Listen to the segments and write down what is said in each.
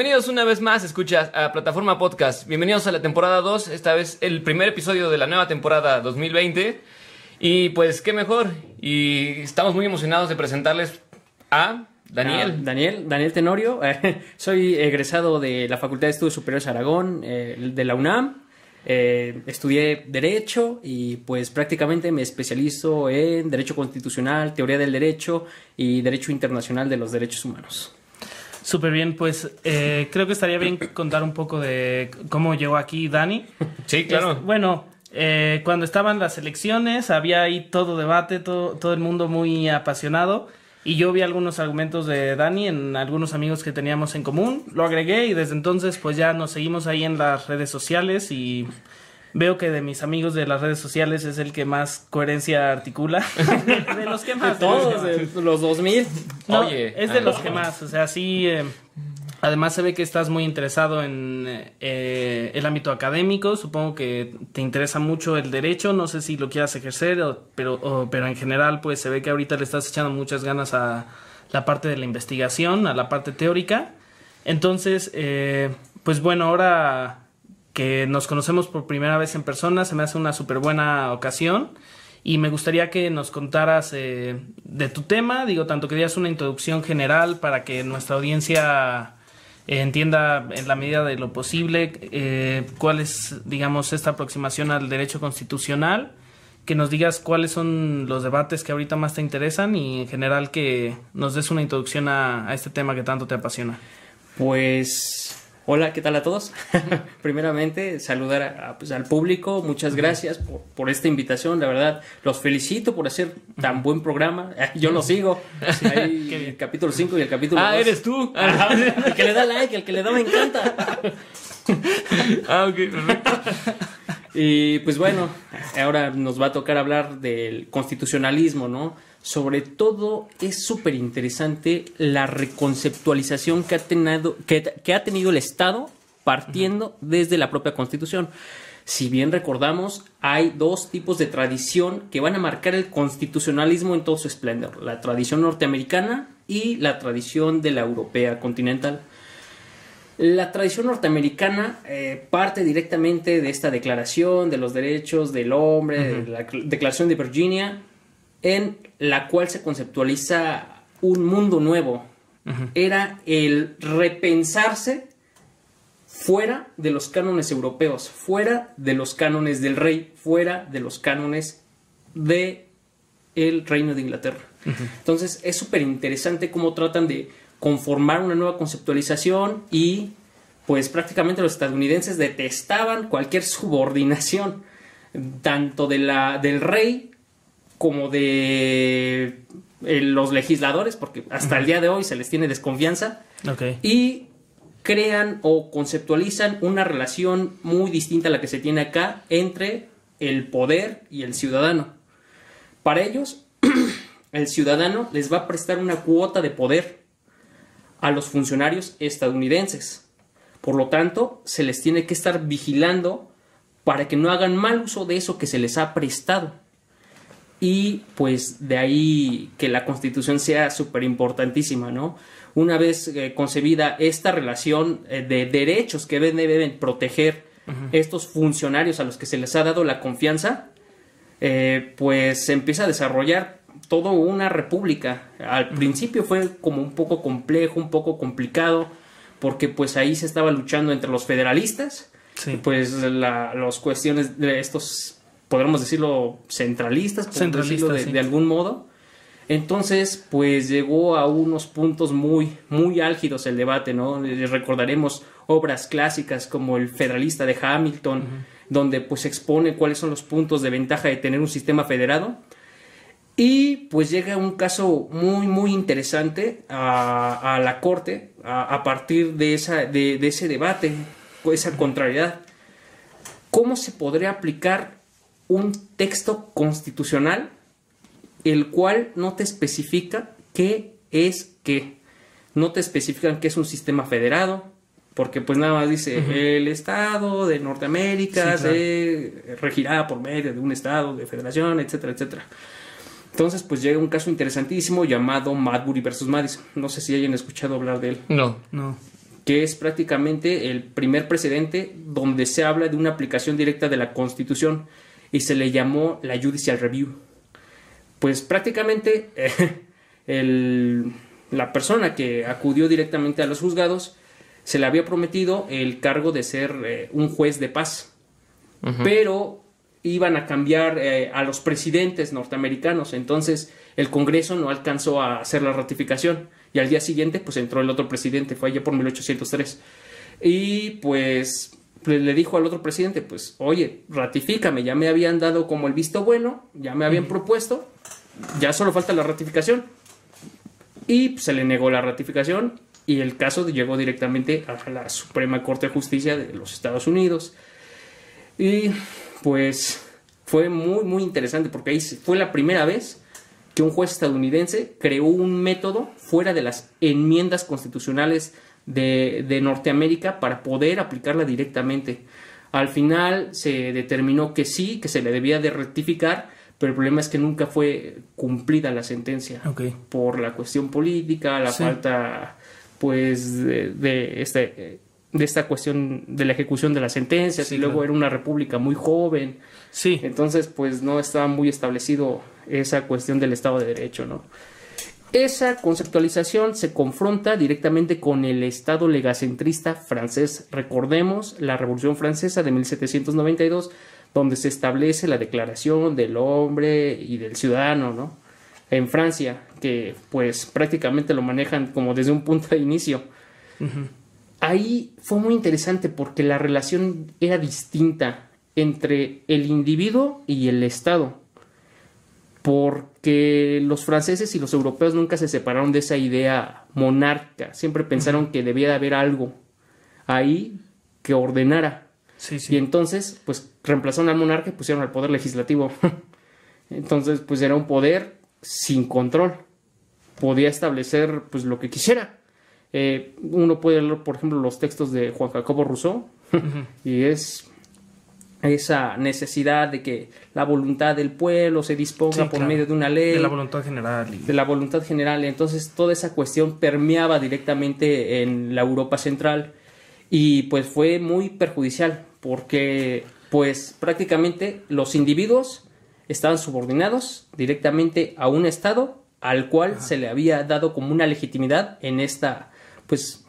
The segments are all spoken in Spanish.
Bienvenidos una vez más, escuchas a Plataforma Podcast. Bienvenidos a la temporada 2, esta vez el primer episodio de la nueva temporada 2020. Y pues qué mejor. Y estamos muy emocionados de presentarles a Daniel. Ah, Daniel, Daniel Tenorio. soy egresado de la Facultad de Estudios Superiores Aragón, eh, de la UNAM. Eh, estudié Derecho y pues prácticamente me especializo en Derecho Constitucional, Teoría del Derecho y Derecho Internacional de los Derechos Humanos. Súper bien, pues eh, creo que estaría bien contar un poco de cómo llegó aquí Dani. Sí, claro. Es- bueno, eh, cuando estaban las elecciones había ahí todo debate, todo, todo el mundo muy apasionado y yo vi algunos argumentos de Dani en algunos amigos que teníamos en común, lo agregué y desde entonces pues ya nos seguimos ahí en las redes sociales y veo que de mis amigos de las redes sociales es el que más coherencia articula. de los que más. de Todos, eh, los 2000. No, Oye, es de los que más, o sea, sí. eh, además se ve que estás muy interesado en eh, el ámbito académico. Supongo que te interesa mucho el derecho. No sé si lo quieras ejercer, o- pero, o- pero en general, pues se ve que ahorita le estás echando muchas ganas a la parte de la investigación, a la parte teórica. Entonces, eh, pues bueno, ahora nos conocemos por primera vez en persona, se me hace una súper buena ocasión. Y me gustaría que nos contaras eh, de tu tema, digo, tanto que dieras una introducción general para que nuestra audiencia eh, entienda en la medida de lo posible eh, cuál es, digamos, esta aproximación al derecho constitucional, que nos digas cuáles son los debates que ahorita más te interesan y en general que nos des una introducción a, a este tema que tanto te apasiona. Pues, hola, ¿qué tal a todos? Primeramente, saludar a- pues, al público. Muchas gracias por, por esta invitación. La verdad, los felicito por hacer tan buen programa. Yo lo sigo. El capítulo 5 y el capítulo Ah, 2. eres tú. El que le da like, el que le da me encanta. ah, ok, perfecto. Y pues bueno, ahora nos va a tocar hablar del constitucionalismo, ¿no? Sobre todo es súper interesante la reconceptualización que ha, tenido, que, que ha tenido el Estado partiendo desde la propia Constitución. Si bien recordamos, hay dos tipos de tradición que van a marcar el constitucionalismo en todo su esplendor, la tradición norteamericana y la tradición de la europea continental. La tradición norteamericana eh, parte directamente de esta declaración de los derechos del hombre, de la cl- declaración de Virginia, en la cual se conceptualiza un mundo nuevo. Era el repensarse fuera de los cánones europeos, fuera de los cánones del rey, fuera de los cánones de el reino de Inglaterra. Entonces es súper interesante cómo tratan de conformar una nueva conceptualización y pues prácticamente los estadounidenses detestaban cualquier subordinación tanto de la, del rey como de eh, los legisladores, porque hasta el día de hoy se les tiene desconfianza. Y crean o conceptualizan una relación muy distinta a la que se tiene acá entre el poder y el ciudadano. Para ellos, el ciudadano les va a prestar una cuota de poder a los funcionarios estadounidenses. Por lo tanto, se les tiene que estar vigilando para que no hagan mal uso de eso que se les ha prestado. Y pues de ahí que la constitución sea súper importantísima, ¿no? Una vez eh, concebida esta relación eh, de derechos que deben, deben proteger estos funcionarios a los que se les ha dado la confianza, eh, pues se empieza a desarrollar toda una república. Al principio fue como un poco complejo, un poco complicado, porque pues ahí se estaba luchando entre los federalistas, Sí. pues la, las cuestiones de estos, podríamos decirlo, centralistas, por Centralistas, decirlo de, sí. de algún modo. Entonces, pues llegó a unos puntos muy, muy álgidos el debate, ¿no? Eh, Recordaremos obras clásicas como el Federalista de Hamilton, donde pues expone cuáles son los puntos de ventaja de tener un sistema federado. Y pues llega un caso muy, muy interesante a, a la corte a, a partir de, esa, de, de ese debate, esa contrariedad. ¿Cómo se podría aplicar un texto constitucional el cual no te especifica qué es qué? No te especifican qué es un sistema federado, porque pues nada más dice el Estado de Norteamérica Sí, claro. se regirá por medio de un Estado de federación, etcétera, etcétera. Entonces, pues llega un caso interesantísimo llamado Madbury versus Madison. No sé si hayan escuchado hablar de él. No. No. que es prácticamente el primer precedente donde se habla de una aplicación directa de la Constitución y se le llamó la Judicial Review. Pues prácticamente el, la persona que acudió directamente a los juzgados se le había prometido el cargo de ser eh, un juez de paz, pero iban a cambiar eh, a los presidentes norteamericanos, entonces el Congreso no alcanzó a hacer la ratificación. Y al día siguiente pues entró el otro presidente, fue allá por 1803 y pues le dijo al otro presidente pues oye ratifícame, ya me habían dado como el visto bueno, ya me habían propuesto, ya solo falta la ratificación y pues, se le negó la ratificación. Y el caso llegó directamente a la Suprema Corte de Justicia de los Estados Unidos. Y pues fue muy muy interesante porque ahí fue la primera vez que un juez estadounidense creó un método fuera de las enmiendas constitucionales de, de, Norteamérica para poder aplicarla directamente. Al final se determinó que sí, que se le debía de rectificar, pero el problema es que nunca fue cumplida la sentencia Ok. por la cuestión política, la Sí. falta pues de, de este de esta cuestión de la ejecución de las sentencias Sí, y luego claro. era una república muy joven Sí, entonces, pues no estaba muy establecido esa cuestión del Estado de Derecho, ¿no? Esa conceptualización se confronta directamente con el Estado legacentrista francés. Recordemos la Revolución Francesa de 1792, donde se establece la Declaración del Hombre y del Ciudadano, ¿no? En Francia, que pues prácticamente lo manejan como desde un punto de inicio. Ahí fue muy interesante porque la relación era distinta entre el individuo y el Estado. Porque los franceses y los europeos nunca se separaron de esa idea monárquica. Siempre pensaron que debía de haber algo ahí que ordenara. sí, Y sí. entonces, pues reemplazaron al monarca y pusieron al poder legislativo. entonces, pues era un poder sin control. Podía establecer pues lo que quisiera. Eh, uno puede leer, por ejemplo, los textos de Juan Jacobo Rousseau y es esa necesidad de que la voluntad del pueblo se disponga Sí, por claro. medio de una ley De la voluntad general. y- de la voluntad general. Entonces toda esa cuestión permeaba directamente en la Europa central y pues fue muy perjudicial porque pues prácticamente los individuos estaban subordinados directamente a un Estado al cual se le había dado como una legitimidad en esta pues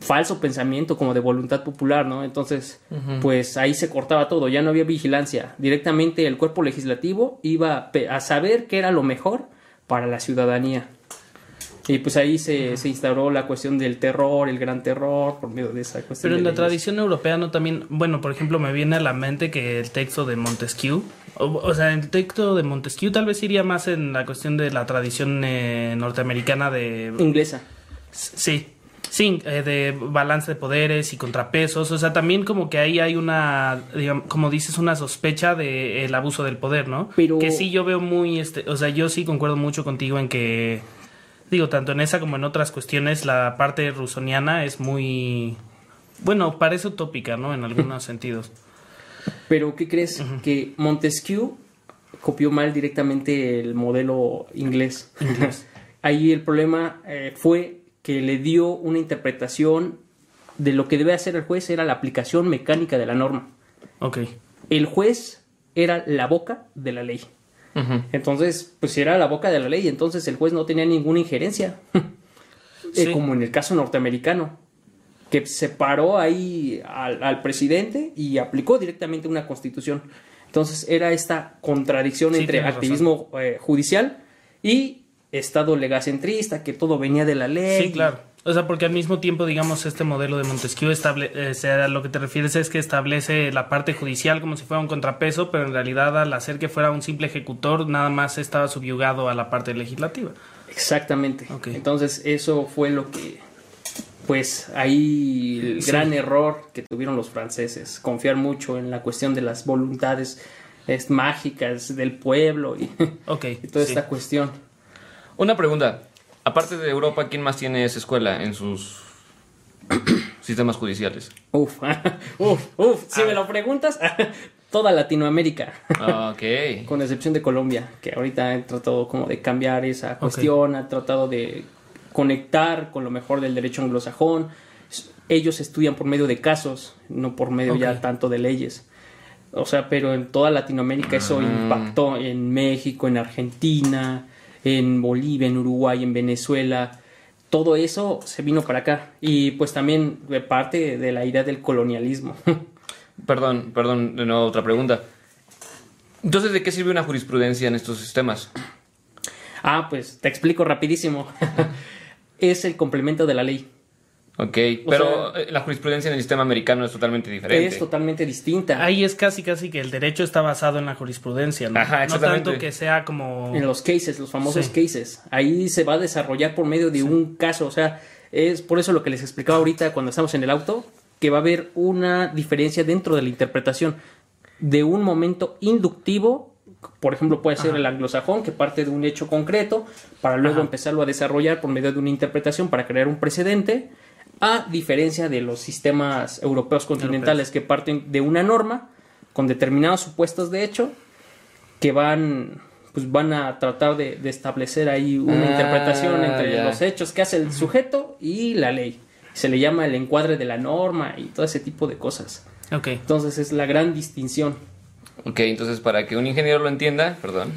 falso pensamiento como de voluntad popular, ¿no? Entonces, pues ahí se cortaba todo, ya no había vigilancia. Directamente el cuerpo legislativo iba a saber qué era lo mejor para la ciudadanía. Y pues ahí se, se instauró la cuestión del terror, el gran terror, por medio de esa cuestión. Pero en la leyes. tradición europea no también, bueno, por ejemplo, me viene a la mente que el texto de Montesquieu, o, o sea, el texto de Montesquieu tal vez iría más en la cuestión de la tradición eh, norteamericana de... Inglesa. Sí, sí, eh, de balance de poderes y contrapesos, o sea, también como que ahí hay una, digamos, como dices, una sospecha de el abuso del poder, ¿no? Pero- Que sí yo veo muy, este, o sea, yo sí concuerdo mucho contigo en que, digo, tanto en esa como en otras cuestiones, la parte rusoniana es muy, bueno, parece utópica, ¿no? En algunos sentidos. Pero ¿qué crees? Que Montesquieu copió mal directamente el modelo inglés. Ahí el problema eh, fue que le dio una interpretación de lo que debe hacer el juez era la aplicación mecánica de la norma. Ok. El juez era la boca de la ley. Entonces, pues si era la boca de la ley, entonces el juez no tenía ninguna injerencia. Eh, como en el caso norteamericano, que separó ahí al, al presidente y aplicó directamente una constitución. Entonces era esta contradicción Sí, entre activismo eh, judicial y Estado legacentrista, que todo venía de la ley. Sí, claro. O sea, porque al mismo tiempo, digamos, este modelo de Montesquieu, estable, eh, sea, a lo que te refieres es que establece la parte judicial como si fuera un contrapeso, pero en realidad al hacer que fuera un simple ejecutor, nada más estaba subyugado a la parte legislativa. Exactamente. Entonces eso fue lo que, pues ahí el Sí. gran error que tuvieron los franceses, confiar mucho en la cuestión de las voluntades es, mágicas del pueblo y, toda sí. esta cuestión. Una pregunta. Aparte de Europa, ¿quién más tiene esa escuela en sus sistemas judiciales? Uf, uf, uf, si me lo preguntas, toda Latinoamérica. Ah, Ok. Con excepción de Colombia, que ahorita ha tratado como de cambiar esa cuestión, ha tratado de conectar con lo mejor del derecho anglosajón. ellos estudian por medio de casos, no por medio ya tanto de leyes. O sea, pero en toda Latinoamérica eso Ah. impactó en México, en Argentina, en Bolivia, en Uruguay, en Venezuela. Todo eso se vino para acá. Y pues también de parte de la idea del colonialismo. Perdón, perdón, de nuevo otra pregunta. Entonces, ¿de qué sirve una jurisprudencia en estos sistemas? ah, pues te explico rapidísimo. es el complemento de la ley. Ok, pero eh, la jurisprudencia en el sistema americano es totalmente diferente. Es totalmente distinta. Ahí es casi casi que el derecho está basado en la jurisprudencia, ¿no? Ajá, no exactamente. tanto que sea como... En los cases, los famosos Sí. cases. Ahí se va a desarrollar por medio de un caso. O sea, es por eso lo que les explicaba ahorita cuando estamos en el auto, que va a haber una diferencia dentro de la interpretación de un momento inductivo. Por ejemplo, puede ser el anglosajón, que parte de un hecho concreto, para luego Ajá. empezarlo a desarrollar por medio de una interpretación para crear un precedente, a diferencia de los sistemas europeos continentales que parten de una norma con determinados supuestos de hecho que van pues van a tratar de, de establecer ahí una Ah, interpretación entre ya. los hechos que hace el sujeto y la ley. Se le llama el encuadre de la norma y todo ese tipo de cosas. Ok. Entonces es la gran distinción. Ok, entonces para que un ingeniero lo entienda, perdón,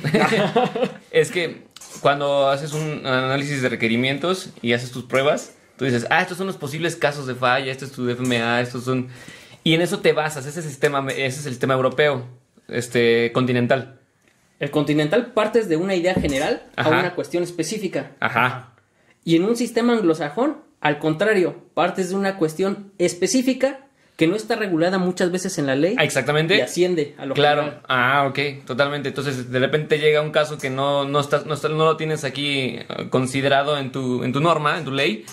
es que cuando haces un análisis de requerimientos y haces tus pruebas, tú dices, ah, estos son los posibles casos de falla, este es tu FMA, estos son... Y en eso te basas, ese sistema, ese es el sistema europeo, este, continental. El continental partes de una idea general Ajá. a una cuestión específica. Ajá. Y en un sistema anglosajón, al contrario, partes de una cuestión específica que no está regulada muchas veces en la ley Ah, exactamente. y asciende a lo Claro, general. ah, ok, totalmente. Entonces, de repente llega un caso que no, no, estás, no, no lo tienes aquí eh, considerado en tu, en tu norma, en tu ley,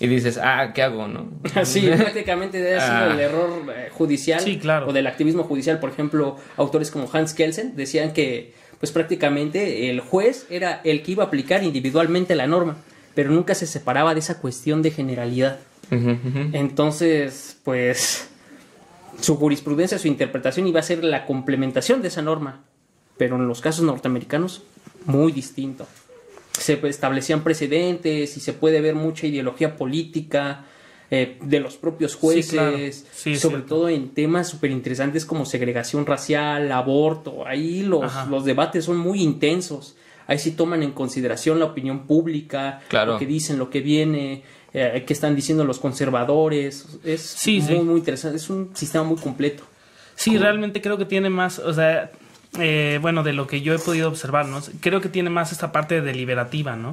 y dices, ah, ¿qué hago, no? Sí, prácticamente debe sido Ah. el error eh, judicial Sí, claro. o del activismo judicial. Por ejemplo, autores como Hans Kelsen decían que, pues prácticamente el juez era el que iba a aplicar individualmente la norma, pero nunca se separaba de esa cuestión de generalidad. Entonces, pues su jurisprudencia, su interpretación iba a ser la complementación de esa norma, pero en los casos norteamericanos muy distinto. Se establecían precedentes y se puede ver mucha ideología política eh, de los propios jueces, Sí, claro. Sí, es sobre todo en temas súper interesantes como segregación racial, aborto. Ahí los, Ajá. los debates son muy intensos. Ahí sí toman en consideración la opinión pública, Claro. lo que dicen, lo que viene, eh, qué están diciendo los conservadores. Es Sí, muy, muy interesante. Es un sistema muy completo. Sí, realmente creo que tiene más, o sea, eh, bueno, de lo que yo he podido observar, ¿no? Creo que tiene más esta parte deliberativa, ¿no?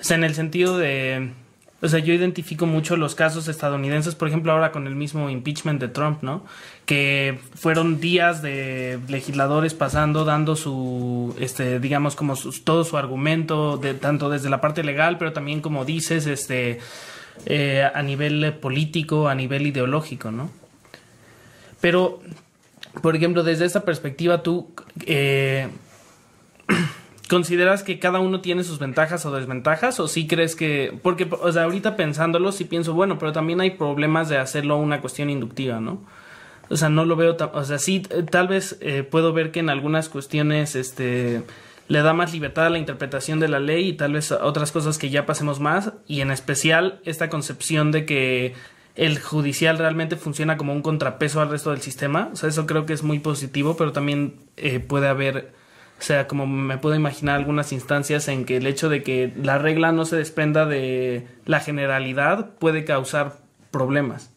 O sea, en el sentido de, o sea, yo identifico mucho los casos estadounidenses, por ejemplo, ahora con el mismo impeachment de Trump, ¿no? Que fueron días de legisladores pasando, dando su, este, digamos, como sus- todo su argumento, de, tanto desde la parte legal, pero también, como dices, este, eh, a nivel político, a nivel ideológico, ¿no? Pero, por ejemplo, desde esta perspectiva, tú eh, consideras que cada uno tiene sus ventajas o desventajas, o sí crees que, porque, o sea, ahorita pensándolo, sí pienso, bueno, pero también hay problemas de hacerlo una cuestión inductiva, ¿no? O sea, no lo veo, o sea, sí, tal vez eh, puedo ver que en algunas cuestiones, este, le da más libertad a la interpretación de la ley y tal vez otras cosas que ya pasemos más, y en especial esta concepción de que el judicial realmente funciona como un contrapeso al resto del sistema, o sea, eso creo que es muy positivo, pero también eh, puede haber, o sea, como me puedo imaginar algunas instancias en que el hecho de que la regla no se desprenda de la generalidad puede causar problemas.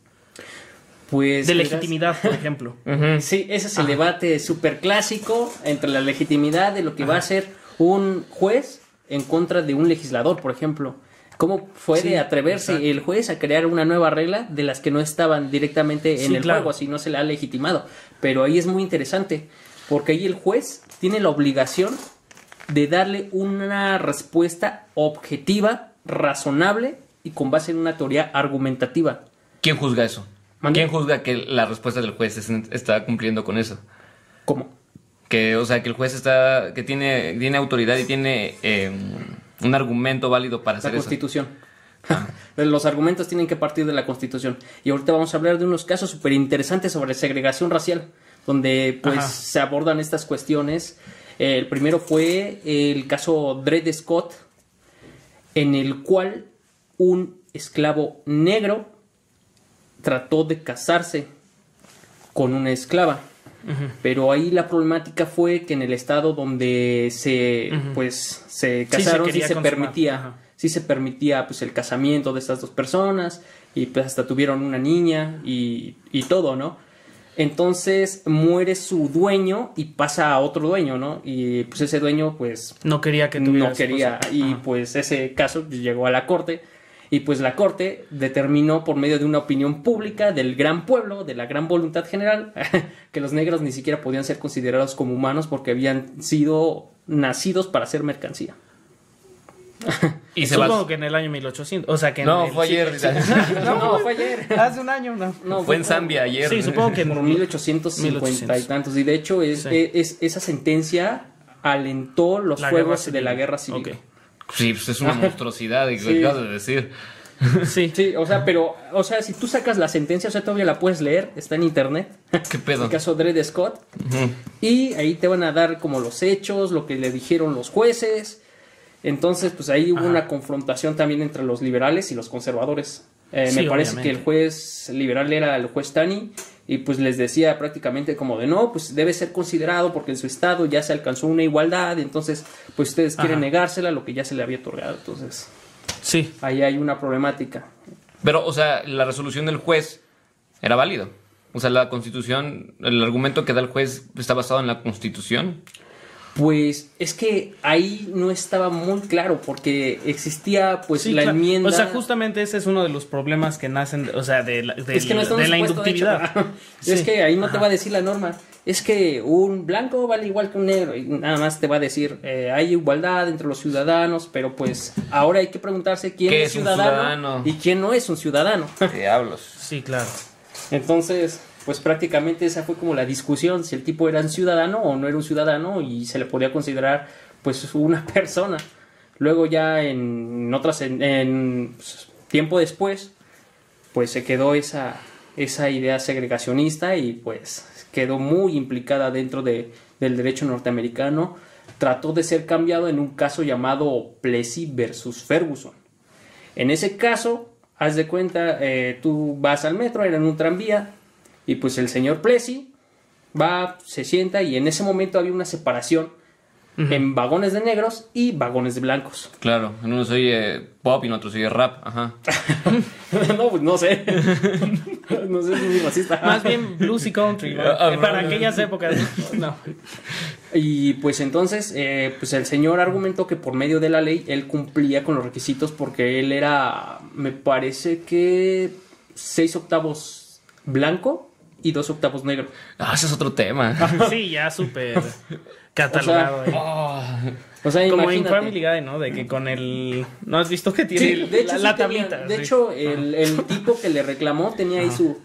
Pues, De legitimidad, por ejemplo. Sí, ese es el debate súper clásico entre la legitimidad de lo que va a hacer un juez en contra de un legislador, por ejemplo. ¿Cómo puede Sí, atreverse exacto. el juez a crear una nueva regla de las que no estaban directamente en Sí, el claro. juego, así no se le ha legitimado? Pero ahí es muy interesante, porque ahí el juez tiene la obligación de darle una respuesta objetiva, razonable y con base en una teoría argumentativa. ¿Quién juzga eso? ¿Quién juzga que la respuesta del juez es- está cumpliendo con eso? ¿Cómo? Que, o sea, que el juez está, que tiene, tiene autoridad y tiene eh, un argumento válido para La hacer eso. Constitución. Los argumentos tienen que partir de la Constitución. Y ahorita vamos a hablar de unos casos súper interesantes sobre segregación racial, donde pues Ajá. se abordan estas cuestiones. Eh, el primero fue el caso Dred Scott, en el cual un esclavo negro trató de casarse con una esclava. Pero ahí la problemática fue que en el estado donde se pues se casaron sí se, permitía Ajá. sí se permitía pues el casamiento de estas dos personas y pues hasta tuvieron una niña y, y todo, ¿no? Entonces muere su dueño y pasa a otro dueño, ¿no? Y pues ese dueño pues No quería que tuviera no quería esposa. y Ajá. pues ese caso llegó a la corte y pues la corte determinó por medio de una opinión pública del gran pueblo, de la gran voluntad general, que los negros ni siquiera podían ser considerados como humanos porque habían sido nacidos para ser mercancía. Y se Supongo que en el año 1800. O sea que en No, el- fue ayer. sí. No, no, fue ayer. Hace un año, no. No, fue en Zambia ayer. Sí, supongo que en Por 1850 y 1800. tantos. Y de hecho, es, Sí. es- esa sentencia alentó los La fuegos de la guerra civil. Ok. Sí, pues es una monstruosidad, y Sí. acabas de decir. Sí. Sí, o sea, pero, o sea, si tú sacas la sentencia, o sea, todavía la puedes leer, está en internet. ¿Qué pedo? El caso Dred Scott. Y ahí te van a dar como los hechos, lo que le dijeron los jueces. Entonces, pues ahí hubo Ajá. una confrontación también entre los liberales y los conservadores. Eh, Sí, me parece obviamente. que el juez liberal era el juez Tani y pues les decía prácticamente como de no, pues debe ser considerado porque en su estado ya se alcanzó una igualdad, entonces pues ustedes quieren Ajá. negársela lo que ya se le había otorgado. Entonces, Sí. ahí hay una problemática. Pero, o sea, la resolución del juez era válido. O sea, la constitución, el argumento que da el juez está basado en la constitución. Pues es que ahí no estaba muy claro porque existía pues Sí, la claro. enmienda. O sea, justamente ese es uno de los problemas que nacen, de- o sea, de la, es que no de la inductividad. Es que ahí no te va a decir la norma. Es que un blanco vale igual que un negro y nada más te va a decir eh, hay igualdad entre los ciudadanos, pero pues ahora hay que preguntarse quién ¿Qué es, ciudadano, ciudadano? y quién no es un ciudadano. Diablos. Sí, claro. Entonces, pues prácticamente esa fue como la discusión, si el tipo era un ciudadano o no era un ciudadano y se le podía considerar pues una persona. Luego ya en otras, en, pues, tiempo después, pues se quedó esa, esa idea segregacionista y pues quedó muy implicada dentro de, del derecho norteamericano. Trató de ser cambiado en un caso llamado Plessy versus Ferguson. En ese caso, haz de cuenta, eh, tú vas al metro, era en un tranvía, y pues el señor Plessy va, se sienta, y en ese momento había una separación en vagones de negros y vagones de blancos. Claro, en uno se oye pop y en otro se oye rap. Ajá. no, pues no sé. no sé, es muy racista. Más bien blues y country, ¿no? Ah, para no. aquellas épocas. No. Y pues entonces, eh, pues el señor argumentó que por medio de la ley él cumplía con los requisitos porque él era, me parece que seis octavos blanco y dos octavos negro. Ah, ese es otro tema. Sí, ya súper catalogado. eh. Ah, O sea, Como en imagínate. Family Guy, ¿no? De que con el... ¿No has visto que tiene Sí, el- de hecho, la, sí la tenía- tablita? de sí. hecho el, el tipo que le reclamó tenía ahí su,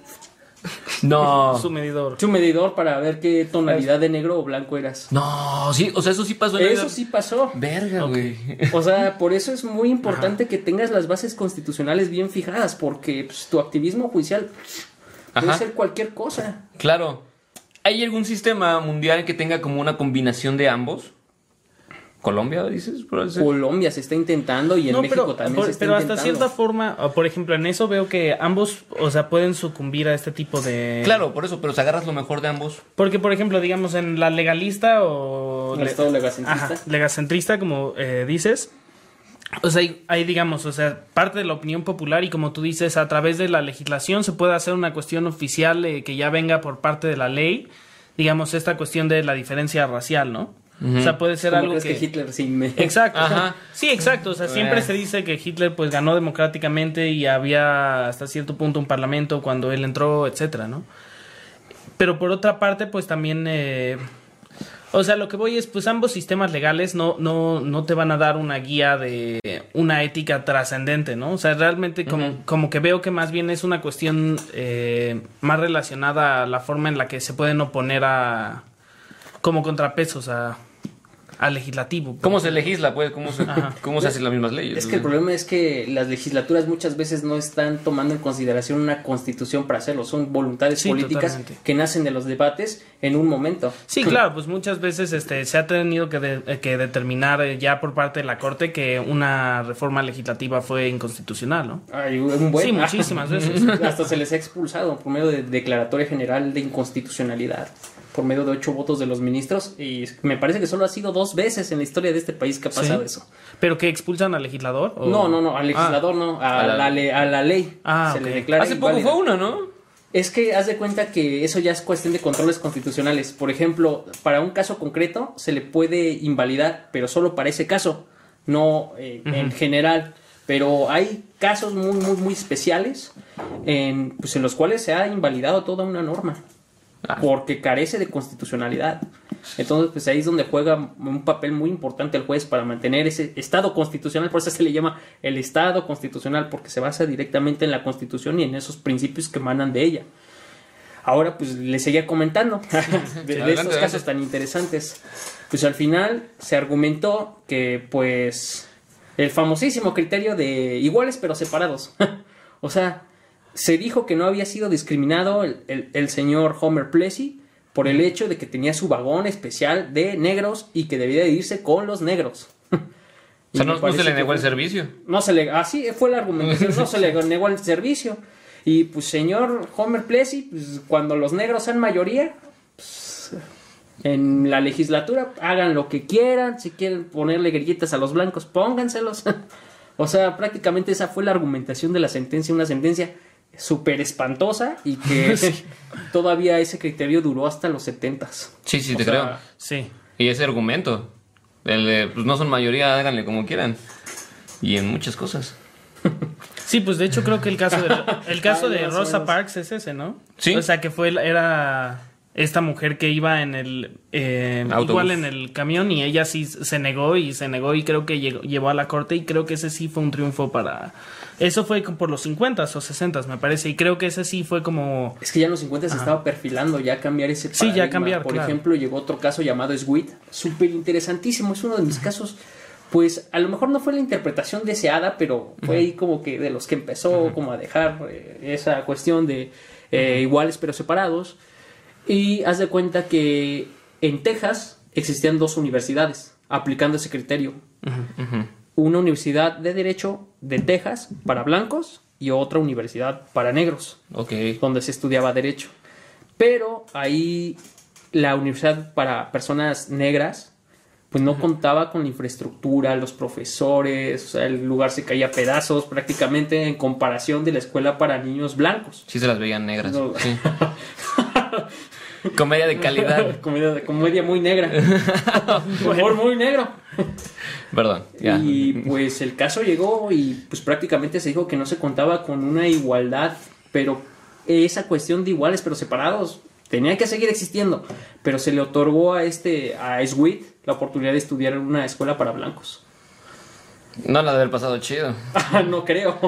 no. Su medidor. su medidor para ver qué tonalidad de negro o blanco eras. No, sí, o sea, eso sí pasó en Eso sí pasó. Verga, güey. O sea, por eso es muy importante que tengas las bases constitucionales bien fijadas, porque pues, tu activismo judicial puede Ajá. ser cualquier cosa. Claro. ¿Hay algún sistema mundial que tenga como una combinación de ambos? ¿Colombia, dices? Colombia se está intentando y en no, México pero, también por- se está pero hasta cierta forma, por ejemplo, en eso veo que ambos, o sea, pueden sucumbir a este tipo de... Claro, por eso, pero si agarras lo mejor de ambos. Porque, por ejemplo, digamos, en la legalista o... El Estado legacentrista. Ajá, legacentrista, como eh, dices. O sea, hay, digamos, o sea, parte de la opinión popular y como tú dices, a través de la legislación se puede hacer una cuestión oficial eh, que ya venga por parte de la ley, digamos, esta cuestión de la diferencia racial, ¿no? O sea, puede ser ¿Cómo algo crees que... Hitler sí me... Exacto. Ajá. Sí, exacto. O sea, siempre se dice que Hitler pues ganó democráticamente y había hasta cierto punto un parlamento cuando él entró, etcétera, ¿no? Pero por otra parte, pues también eh, o sea, lo que voy es, pues ambos sistemas legales no, no, no te van a dar una guía de una ética trascendente, ¿no? O sea, realmente como, como que veo que más bien es una cuestión eh, más relacionada a la forma en la que se pueden oponer a como contrapesos a, al legislativo. ¿Cómo se legisla, pues? ¿Cómo se, cómo se hacen las mismas leyes? Es que el problema es que las legislaturas muchas veces no están tomando en consideración una constitución para hacerlo. Son voluntades Sí, políticas totalmente. que nacen de los debates en un momento. Sí, claro, pues muchas veces este, se ha tenido que, de- que determinar eh, ya por parte de la Corte que una reforma legislativa fue inconstitucional, ¿no? Hay un buen... Sí, muchísimas veces. Hasta se les ha expulsado por medio de declaratoria general de inconstitucionalidad, por medio de ocho votos de los ministros, y me parece que solo ha sido dos veces en la historia de este país que ha pasado Sí. eso. ¿Pero que expulsan al legislador? o- No, no, no, al legislador no, a, A la- la, le- a la ley. Ah, se le declara Hace poco fue uno, ¿no? Es que haz de cuenta que eso ya es cuestión de controles constitucionales. Por ejemplo, para un caso concreto se le puede invalidar, pero solo para ese caso, no eh, en general. Pero hay casos muy, muy, muy especiales en, pues, en los cuales se ha invalidado toda una norma Porque carece de constitucionalidad. Entonces, pues ahí es donde juega un papel muy importante el juez para mantener ese estado constitucional, por eso se le llama el estado constitucional, porque se basa directamente en la constitución y en esos principios que emanan de ella. Ahora, pues le seguía comentando de, de estos casos tan interesantes. Pues al final se argumentó que, pues, el famosísimo criterio de iguales pero separados. o sea, se dijo que no había sido discriminado el, el- el señor Homer Plessy por el hecho de que tenía su vagón especial de negros y que debía de irse con los negros. O sea, no, se le negó el servicio. no se le, así fue la argumentación, no se le negó el servicio. Y pues señor Homer Plessy, pues cuando los negros sean mayoría, pues, en la legislatura hagan lo que quieran, si quieren ponerle grillitas a los blancos, pónganselos. o sea, prácticamente esa fue la argumentación de la sentencia, una sentencia súper espantosa y que todavía ese criterio duró hasta los setentas. Sí, sí, O te sea, creo. Sí. Y ese argumento. El de, pues no son mayoría, háganle como quieran. Y en muchas cosas. Sí, pues de hecho creo que el caso de, el caso Ay, de Rosa. Parks es ese, ¿no? Sí. O sea, que fue era esta mujer que iba en el eh, igual en el camión y ella sí se negó y se negó y creo que llegó, llevó a la corte y creo que ese sí fue un triunfo para eso fue por los 50 o 60 me parece y creo que ese sí fue como Es que ya en los 50 se estaba perfilando ya cambiar ese Sí, ya paradigma. cambiar, Por claro. ejemplo, llegó otro caso llamado Sweet, súper interesantísimo. Es uno de mis casos, pues a lo mejor no fue la interpretación deseada, pero fue ahí como que de los que empezó como a dejar eh, esa cuestión de eh, iguales pero separados. Y haz de cuenta que en Texas existían dos universidades aplicando ese criterio. Una universidad de derecho de Texas para blancos y otra universidad para negros Ok. donde se estudiaba derecho. Pero ahí la universidad para personas negras pues no contaba con la infraestructura, los profesores, o sea, el lugar se caía a pedazos prácticamente en comparación de la escuela para niños blancos. Sí se las veían negras. No. Sí. Comedia de calidad. comedia, comedia muy negra. Humor muy negro. Perdón. Ya. Y pues el caso llegó y pues prácticamente se dijo que no se contaba con una igualdad, pero esa cuestión de iguales pero separados tenía que seguir existiendo, pero se le otorgó a este a Sweet la oportunidad de estudiar en una escuela para blancos. No la de haber pasado chido. no creo.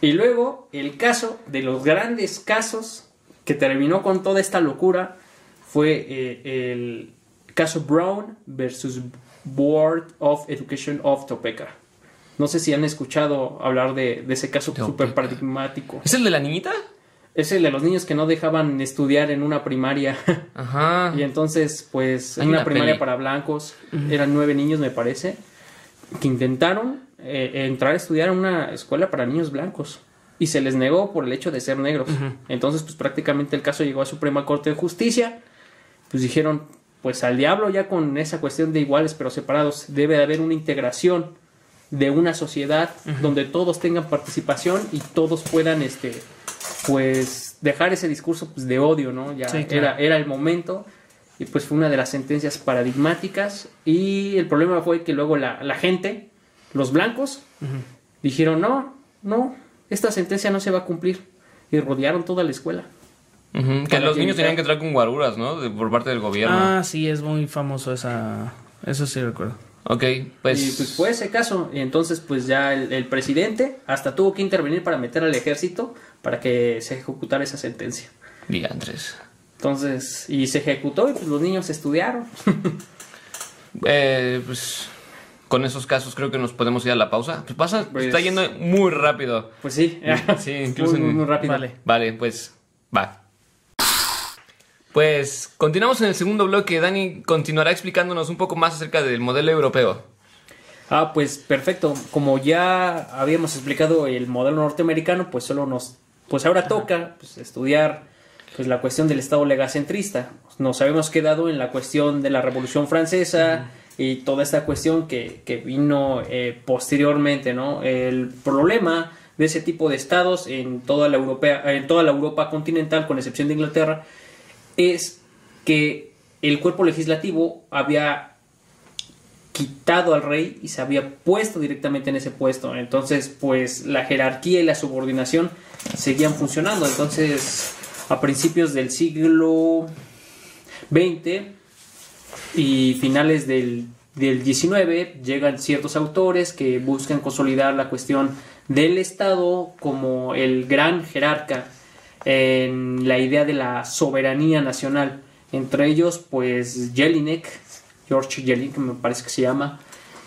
Y luego el caso de los grandes casos que terminó con toda esta locura fue eh, el caso Brown versus Board of Education of Topeka. No sé si han escuchado hablar de, de ese caso súper paradigmático. ¿Es el de la niñita? Es el de los niños que no dejaban estudiar en una primaria. Ajá. y entonces, pues, en una una primaria peli. para blancos, eran nueve niños, me parece, que intentaron eh, entrar a estudiar a una escuela para niños blancos. Y se les negó por el hecho de ser negros. Entonces, pues prácticamente el caso llegó a Suprema Corte de Justicia. Pues dijeron, pues al diablo ya con esa cuestión de iguales pero separados. Debe de haber una integración de una sociedad donde todos tengan participación y todos puedan, este, pues, dejar ese discurso pues, de odio, ¿no? Ya Sí, claro. era, era el momento. Y pues fue una de las sentencias paradigmáticas. Y el problema fue que luego la, la gente, los blancos, dijeron, no, no, esta sentencia no se va a cumplir. Y rodearon toda la escuela. Que los que niños tenían que entrar con guaruras, ¿no? De- por parte del gobierno. Ah, sí, es muy famoso esa eso sí recuerdo. Ok, pues. y pues fue ese caso. Y entonces pues ya el, el presidente hasta tuvo que intervenir para meter al ejército para que se ejecutara esa sentencia. Diantres. Entonces, y se ejecutó y pues los niños estudiaron. Eh, pues con esos casos creo que nos podemos ir a la pausa. Pues pasa, Pues- está yendo muy rápido. Pues sí, Sí, incluso muy, muy, en- muy rápido. Vale. Vale, pues va. Pues continuamos en el segundo bloque. Dani continuará explicándonos un poco más acerca del modelo europeo. Ah, pues perfecto. Como ya habíamos explicado el modelo norteamericano, pues solo nos, pues ahora toca pues, estudiar pues la cuestión del Estado legacentrista. Nos habíamos quedado en la cuestión de la Revolución Francesa y toda esta cuestión que, que vino eh, posteriormente, ¿no? El problema de ese tipo de estados en toda la Europea, en toda la Europa continental, con excepción de Inglaterra, es que el cuerpo legislativo había quitado al rey y se había puesto directamente en ese puesto. Entonces, pues la jerarquía y la subordinación seguían funcionando. Entonces, a principios del siglo XX y finales del, del XIX llegan ciertos autores que buscan consolidar la cuestión del Estado como el gran jerarca en la idea de la soberanía nacional. Entre ellos, pues Jelinek, George Jelinek me parece que se llama,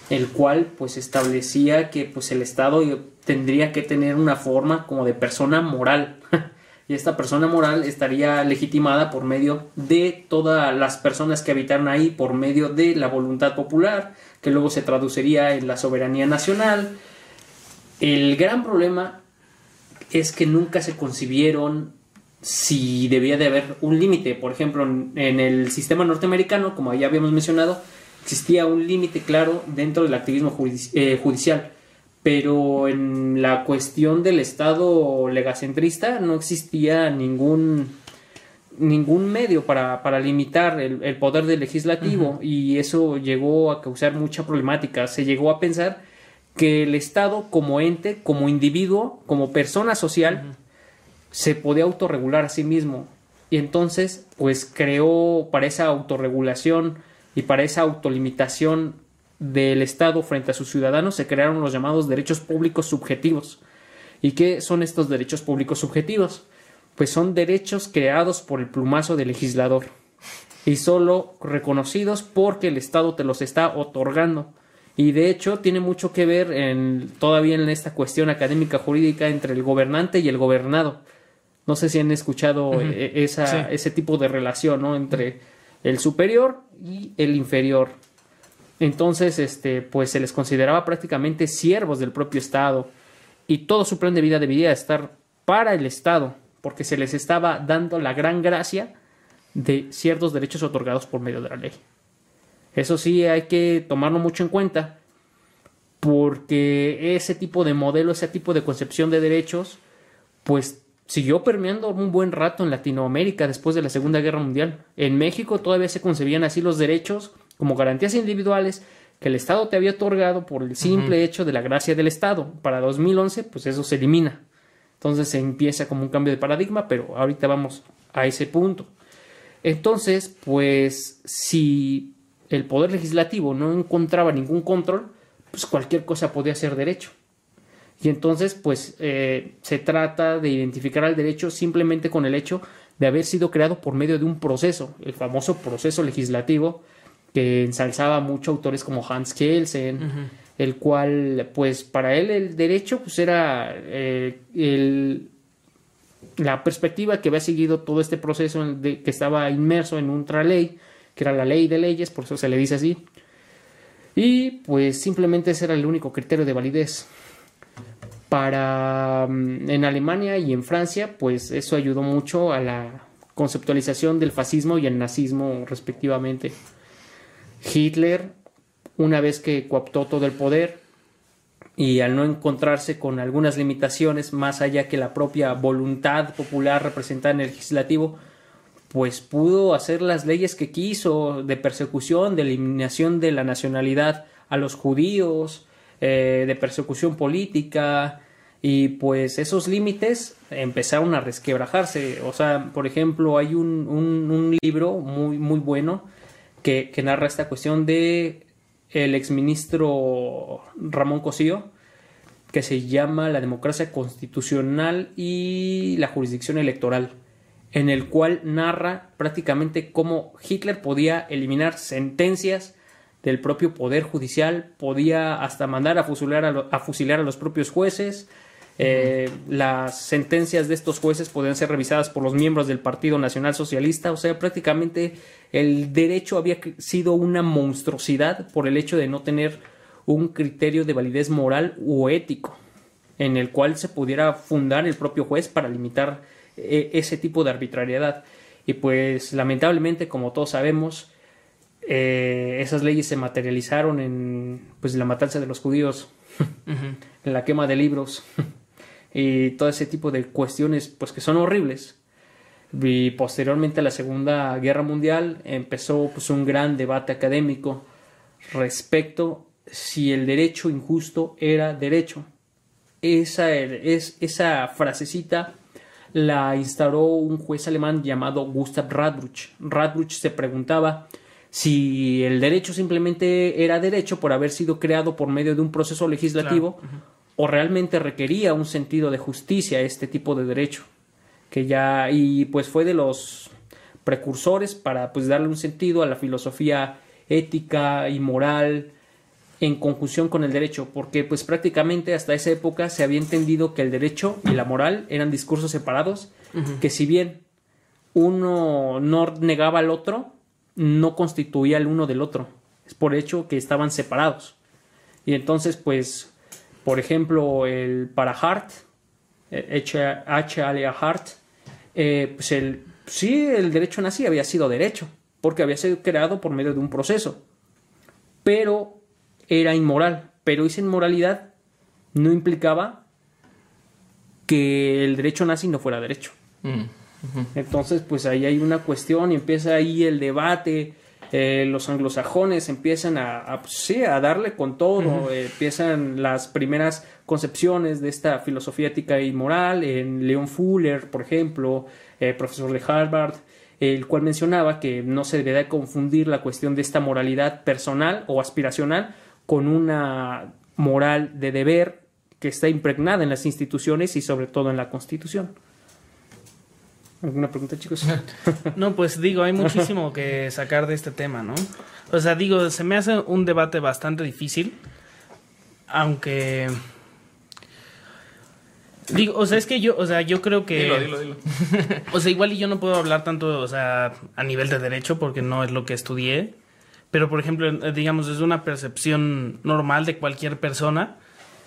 el cual pues establecía que pues el Estado tendría que tener una forma como de persona moral. y esta persona moral estaría legitimada por medio de todas las personas que habitaron ahí, por medio de la voluntad popular, que luego se traduciría en la soberanía nacional. El gran problema es que nunca se concibieron si debía de haber un límite. Por ejemplo, en, el sistema norteamericano, como ya habíamos mencionado, existía un límite claro dentro del activismo eh, judicial. Pero en la cuestión del Estado legacentrista no existía ningún ningún medio para, para limitar el, el poder del legislativo y eso llegó a causar mucha problemática. Se llegó a pensar que el Estado como ente, como individuo, como persona social, se podía autorregular a sí mismo. Y entonces, pues creó para esa autorregulación y para esa autolimitación del Estado frente a sus ciudadanos, se crearon los llamados derechos públicos subjetivos. ¿Y qué son estos derechos públicos subjetivos? Pues son derechos creados por el plumazo del legislador y solo reconocidos porque el Estado te los está otorgando. Y de hecho tiene mucho que ver en, todavía en esta cuestión académica jurídica entre el gobernante y el gobernado. No sé si han escuchado eh, esa, Sí. ese tipo de relación ¿no? entre el superior y el inferior. Entonces, este, pues se les consideraba prácticamente siervos del propio Estado y todo su plan de vida debía estar para el Estado, porque se les estaba dando la gran gracia de ciertos derechos otorgados por medio de la ley. Eso sí hay que tomarlo mucho en cuenta, porque ese tipo de modelo, ese tipo de concepción de derechos, pues siguió permeando un buen rato en Latinoamérica después de la Segunda Guerra Mundial. En México todavía se concebían así los derechos como garantías individuales que el Estado te había otorgado por el simple hecho de la gracia del Estado. Para 2011, pues eso se elimina. Entonces se empieza como un cambio de paradigma, pero ahorita vamos a ese punto. Entonces, pues si el poder legislativo no encontraba ningún control, pues cualquier cosa podía ser derecho. Y entonces, pues eh, se trata de identificar al derecho simplemente con el hecho de haber sido creado por medio de un proceso, el famoso proceso legislativo que ensalzaba mucho autores como Hans Kelsen, el cual, pues para él el derecho pues era eh, el, la perspectiva que había seguido todo este proceso de, que estaba inmerso en otra ley, que era la ley de leyes, por eso se le dice así. Y pues simplemente ese era el único criterio de validez. Para mm, en Alemania y en Francia, pues eso ayudó mucho a la conceptualización del fascismo y el nazismo respectivamente. Hitler, una vez que cooptó todo el poder y al no encontrarse con algunas limitaciones más allá que la propia voluntad popular representada en el legislativo, pues pudo hacer las leyes que quiso de persecución, de eliminación de la nacionalidad a los judíos, eh, de persecución política y pues esos límites empezaron a resquebrajarse. O sea, por ejemplo, hay un, un- un libro muy, muy bueno que, narra esta cuestión de el exministro Ramón Cosío, que se llama La democracia constitucional y la jurisdicción electoral, en el cual narra prácticamente cómo Hitler podía eliminar sentencias del propio poder judicial, podía hasta mandar a fusilar a fusilar a los propios jueces. Eh, las sentencias de estos jueces podían ser revisadas por los miembros del Partido Nacional Socialista, o sea, prácticamente el derecho había sido una monstruosidad por el hecho de no tener un criterio de validez moral o ético en el cual se pudiera fundar el propio juez para limitar eh, ese tipo de arbitrariedad. Y pues lamentablemente, como todos sabemos, eh, esas leyes se materializaron en pues la matanza de los judíos, en la quema de libros y todo ese tipo de cuestiones pues que son horribles. Y posteriormente a la Segunda Guerra Mundial empezó pues un gran debate académico respecto si el derecho injusto era derecho. Esa, es, esa frasecita la instauró un juez alemán llamado Gustav Radbruch. Radbruch se preguntaba si el derecho simplemente era derecho por haber sido creado por medio de un proceso legislativo o realmente requería un sentido de justicia este tipo de derecho que ya y pues fue de los precursores para pues darle un sentido a la filosofía ética y moral en conjunción con el derecho, porque pues prácticamente hasta esa época se había entendido que el derecho y la moral eran discursos separados, que si bien uno no negaba al otro, no constituía el uno del otro. Es por hecho que estaban separados. Y entonces, pues, por ejemplo, el para Hart, H. H. Hart, eh, pues el, sí, el derecho nazi había sido derecho, porque había sido creado por medio de un proceso. Pero era inmoral, pero esa inmoralidad no implicaba que el derecho nazi no fuera derecho. Mm, Entonces, pues ahí hay una cuestión y empieza ahí el debate. Eh, los anglosajones empiezan a, pues, sí, a darle con todo, empiezan las primeras concepciones de esta filosofía ética y moral en Leon Fuller, por ejemplo, eh, profesor de Harvard, el cual mencionaba que no se debe confundir la cuestión de esta moralidad personal o aspiracional con una moral de deber que está impregnada en las instituciones y sobre todo en la Constitución. ¿Alguna pregunta, chicos? No, pues digo, hay muchísimo que sacar de este tema, ¿no? O sea, digo, se me hace un debate bastante difícil, aunque... Digo, o sea, es que yo, o sea, yo creo que... Dilo, dilo, dilo. o sea, igual y yo no puedo hablar tanto, o sea, a nivel de derecho, porque no es lo que estudié, pero por ejemplo, eh, digamos, es una percepción normal de cualquier persona.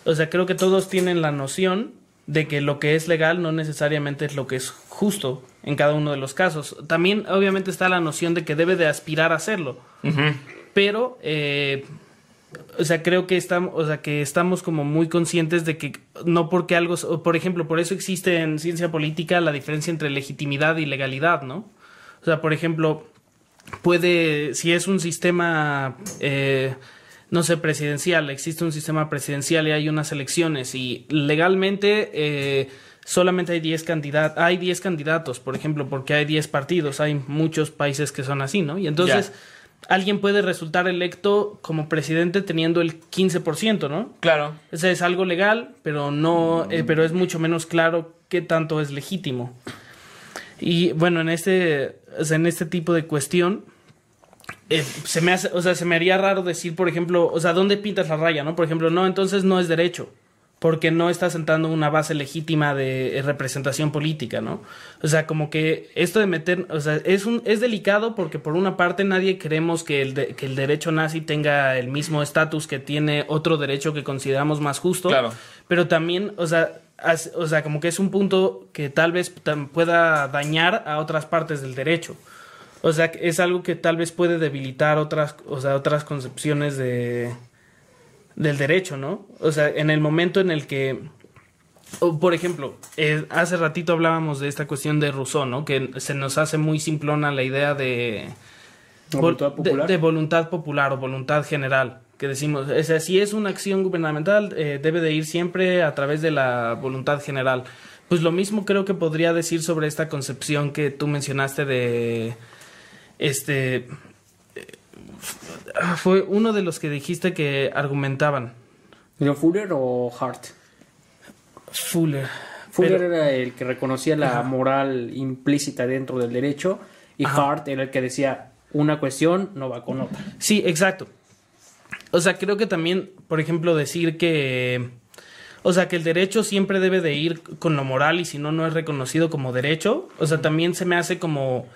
O sea, creo que todos tienen la noción de que lo que es legal no necesariamente es lo que es justo en cada uno de los casos. También, obviamente, está la noción de que debe de aspirar a hacerlo. Pero, eh, o sea, creo que estamos, o sea, que estamos como muy conscientes de que no porque algo, por ejemplo, por eso existe en ciencia política la diferencia entre legitimidad y legalidad, ¿no? O sea, por ejemplo, puede, si es un sistema, eh, no sé, presidencial, existe un sistema presidencial y hay unas elecciones y legalmente eh, solamente hay 10 candidatos, hay 10 candidatos, por ejemplo, porque hay 10 partidos, hay muchos países que son así, ¿no? Y entonces... Alguien puede resultar electo como presidente teniendo el 15%, ¿no? Claro. Ese es algo legal, pero no, eh, pero es mucho menos claro qué tanto es legítimo. Y bueno, en este, en este tipo de cuestión, eh, se me hace, o sea, se me haría raro decir, por ejemplo, o sea, ¿dónde pintas la raya, no? Por ejemplo, no, entonces no es derecho, porque no está sentando una base legítima de eh, representación política, ¿no? O sea, como que esto de meter, o sea, es un, es delicado porque por una parte nadie queremos que el, que el derecho nazi tenga el mismo estatus que tiene otro derecho que consideramos más justo, Claro. pero también, o sea, o sea, como que es un punto que tal vez pueda dañar a otras partes del derecho. O sea, es algo que tal vez puede debilitar otras, o sea, otras concepciones de del derecho, ¿no? O sea, en el momento en el que por ejemplo, eh, hace ratito hablábamos de esta cuestión de Rousseau, ¿no? Que se nos hace muy simplona la idea de voluntad popular, de, voluntad popular o voluntad general que decimos, o sea, si es una acción gubernamental, eh, debe de ir siempre a través de la voluntad general. Pues lo mismo creo que podría decir sobre esta concepción que tú mencionaste de, este, fue uno de los que dijiste que argumentaban. ¿Leon Fuller o Hart? Fuller. Fuller Pero, era el que reconocía la ajá. moral implícita dentro del derecho y ajá. Hart era el que decía una cuestión no va con otra. Sí, exacto. O sea, creo que también, por ejemplo, decir que... O sea, que el derecho siempre debe de ir con lo moral y si no, no es reconocido como derecho. O sea, también se me hace como...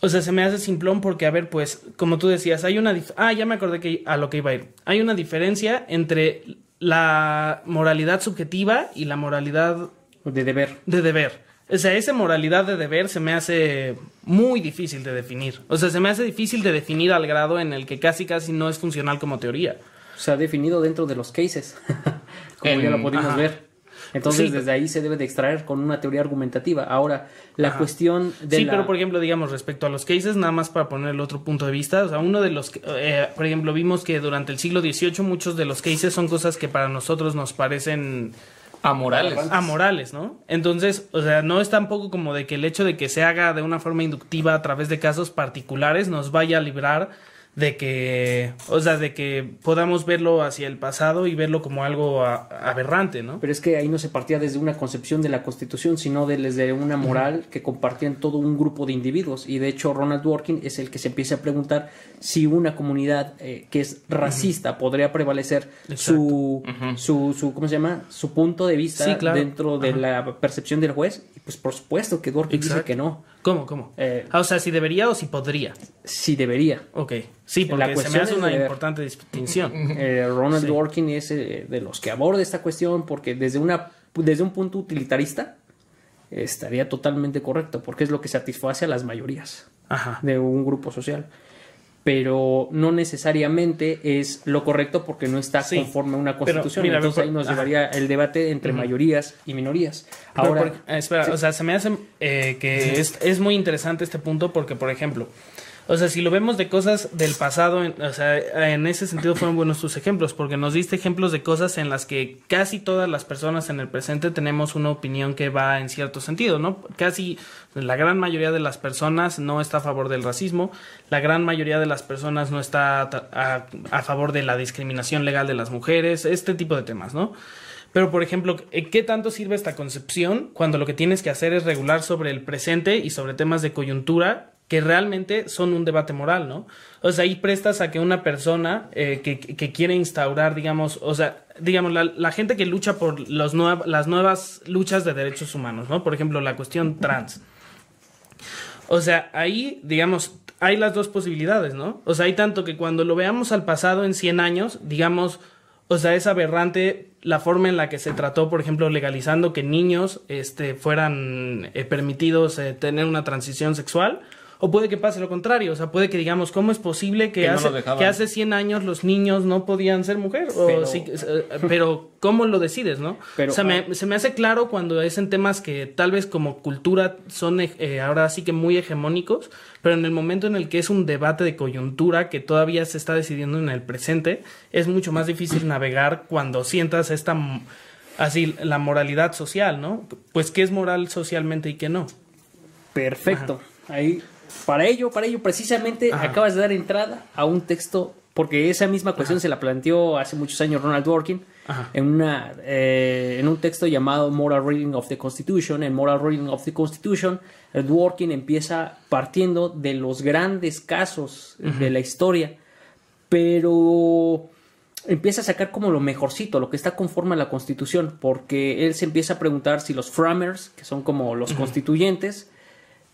O sea, se me hace simplón porque, a ver, pues, como tú decías, hay una... Ah, ya me acordé que a lo que iba a ir. Hay una diferencia entre la moralidad subjetiva y la moralidad De deber. de deber. O sea, esa moralidad de deber se me hace muy difícil de definir. O sea, se me hace difícil de definir al grado en el que casi casi no es funcional como teoría. Se ha definido dentro de los cases, como En- ya lo pudimos ajá. ver. Entonces, Sí. desde ahí se debe de extraer con una teoría argumentativa. Ahora, la Ajá. cuestión de sí, la... pero por ejemplo, digamos, respecto a los cases, nada más para poner el otro punto de vista, o sea, uno de los, que- eh, por ejemplo, vimos que durante el siglo XVIII muchos de los cases son cosas que para nosotros nos parecen Amorales. amorales, ¿no? Entonces, o sea, no es tampoco como de que el hecho de que se haga de una forma inductiva a través de casos particulares nos vaya a librar de que, o sea, de que podamos verlo hacia el pasado y verlo como algo a- aberrante, ¿no? Pero es que ahí no se partía desde una concepción de la Constitución, sino de- desde una moral que compartían todo un grupo de individuos. Y de hecho, Ronald Dworkin es el que se empieza a preguntar si una comunidad eh, que es racista podría prevalecer su, su, su, ¿cómo se llama? Su punto de vista Sí, claro. dentro de la percepción del juez. Y pues por supuesto que Dworkin dice que no. ¿Cómo, cómo? Eh, Ah, o sea, si debería o si podría. sí debería. Ok. Sí, La porque se me hace una importante distinción. Eh, Ronald Sí. Dworkin es eh, de los que aborda esta cuestión porque desde, una, desde un punto utilitarista estaría totalmente correcto porque es lo que satisface a las mayorías Ajá. de un grupo social. Pero no necesariamente es lo correcto porque no está Sí. conforme a una constitución. mira, Entonces por- ahí nos llevaría el debate entre mayorías y minorías. Ahora, por- eh, espera, sí. o sea, se me hace eh, que es, es muy interesante este punto porque, por ejemplo, o sea, si lo vemos de cosas del pasado, en- o sea, en ese sentido fueron buenos tus ejemplos, porque nos diste ejemplos de cosas en las que casi todas las personas en el presente tenemos una opinión que va en cierto sentido, ¿no? Casi la gran mayoría de las personas no está a favor del racismo, la gran mayoría de las personas no está a, a favor de la discriminación legal de las mujeres, este tipo de temas, ¿no? Pero, por ejemplo, ¿eh, ¿qué tanto sirve esta concepción cuando lo que tienes que hacer es regular sobre el presente y sobre temas de coyuntura que realmente son un debate moral, ¿no? O sea, ahí prestas a que una persona eh, que, que quiere instaurar, digamos, o sea, digamos, la, la gente que lucha por los las nuevas luchas de derechos humanos, ¿no? Por ejemplo, la cuestión trans. O sea, ahí, digamos, hay las dos posibilidades, ¿no? O sea, hay tanto que cuando lo veamos al pasado en 100 años, digamos, o sea, es aberrante la forma en la que se trató, por ejemplo, legalizando que niños este, fueran eh, permitidos eh, tener una transición sexual. O puede que pase lo contrario, o sea, puede que digamos, ¿cómo es posible que, Que no hace, dejaban. que hace 100 años los niños no podían ser mujer? O Pero- sí, eh, pero ¿cómo lo decides, no? Pero- o sea, me, se me hace claro cuando es en temas que tal vez como cultura son eh, ahora sí que muy hegemónicos, pero en el momento en el que es un debate de coyuntura que todavía se está decidiendo en el presente, es mucho más difícil navegar cuando sientas esta m- así la moralidad social, ¿no? Pues qué es moral socialmente y qué no. Perfecto. Ahí, para ello, para ello, precisamente Ajá. acabas de dar entrada a un texto, porque esa misma cuestión se la planteó hace muchos años Ronald Dworkin en, una, eh, en un texto llamado Moral Reading of the Constitution. En Moral Reading of the Constitution, Dworkin empieza partiendo de los grandes casos de la historia, pero empieza a sacar como lo mejorcito, lo que está conforme a la Constitución, porque él se empieza a preguntar si los framers, que son como los constituyentes,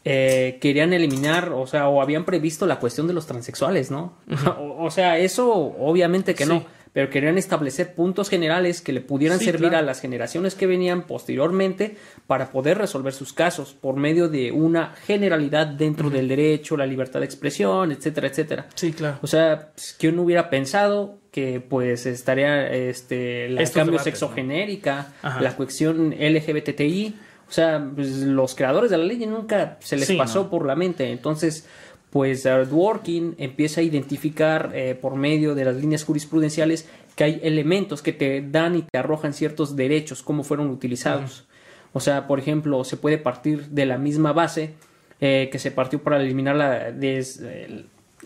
eh, querían eliminar, o sea, o habían previsto la cuestión de los transexuales, ¿no? o, o sea, eso obviamente que Sí. no, pero querían establecer puntos generales que le pudieran Sí, servir claro. a las generaciones que venían posteriormente para poder resolver sus casos por medio de una generalidad dentro del derecho, la libertad de expresión, etcétera, etcétera. Sí, claro. O sea, pues, ¿quién hubiera pensado que pues estaría este la Estos cambio debates, sexogenérica, la cuestión LGBTI? O sea, pues, los creadores de la ley nunca se les Sí, pasó ¿no? por la mente. Entonces, pues Dworkin empieza a identificar eh, por medio de las líneas jurisprudenciales que hay elementos que te dan y te arrojan ciertos derechos, cómo fueron utilizados. O sea, por ejemplo, se puede partir de la misma base eh, que se partió para eliminar la, des- eh,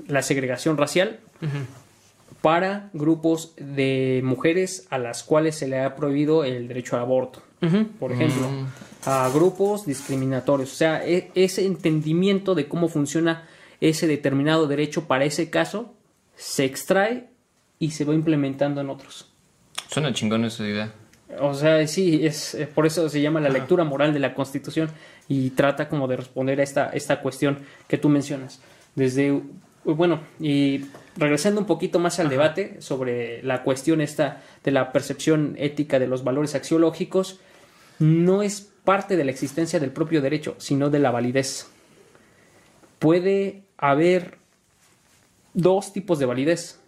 la segregación racial para grupos de mujeres a las cuales se le ha prohibido el derecho al aborto, por ejemplo, a grupos discriminatorios. O sea, e- ese entendimiento de cómo funciona ese determinado derecho para ese caso se extrae y se va implementando en otros. Suena chingón esa idea. O sea, sí, es eh, por eso se llama la lectura moral de la Constitución y trata como de responder a esta, esta cuestión que tú mencionas. Desde, bueno, y regresando un poquito más al debate sobre la cuestión esta de la percepción ética de los valores axiológicos, no es parte de la existencia del propio derecho, sino de la validez. Puede haber dos tipos de validez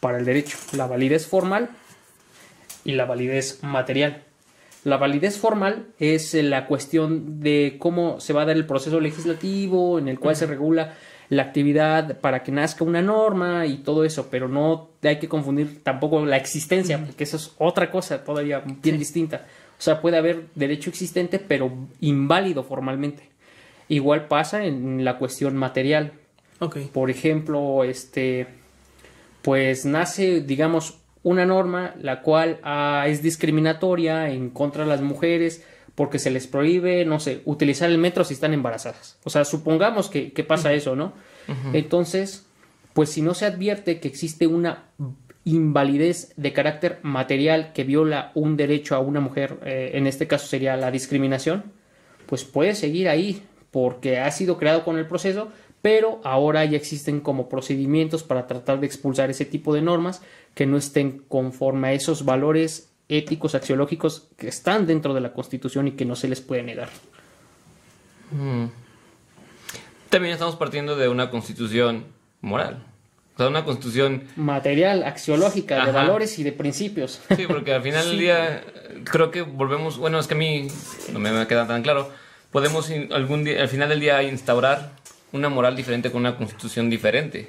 para el derecho, la validez formal y la validez material. La validez formal es la cuestión de cómo se va a dar el proceso legislativo en el cual se regula la actividad para que nazca una norma y todo eso, pero no hay que confundir tampoco la existencia, porque eso es otra cosa todavía bien distinta. O sea, puede haber derecho existente, pero inválido formalmente. Igual pasa en la cuestión material. Por ejemplo, este, pues nace, digamos, una norma la cual ah, es discriminatoria en contra de las mujeres porque se les prohíbe, no sé, utilizar el metro si están embarazadas. O sea, supongamos que, pasa eso, ¿no? Entonces, pues si no se advierte que existe una invalidez de carácter material que viola un derecho a una mujer, eh, en este caso sería la discriminación, pues puede seguir ahí porque ha sido creado con el proceso, pero ahora ya existen como procedimientos para tratar de expulsar ese tipo de normas que no estén conforme a esos valores éticos, axiológicos que están dentro de la Constitución y que no se les puede negar. Mm. También estamos partiendo de una constitución moral. O sea, una constitución... Material, axiológica, de valores y de principios. Sí, porque al final del día creo que volvemos... Bueno, es que a mí no me queda tan claro. Podemos algún día, al final del día instaurar una moral diferente con una constitución diferente.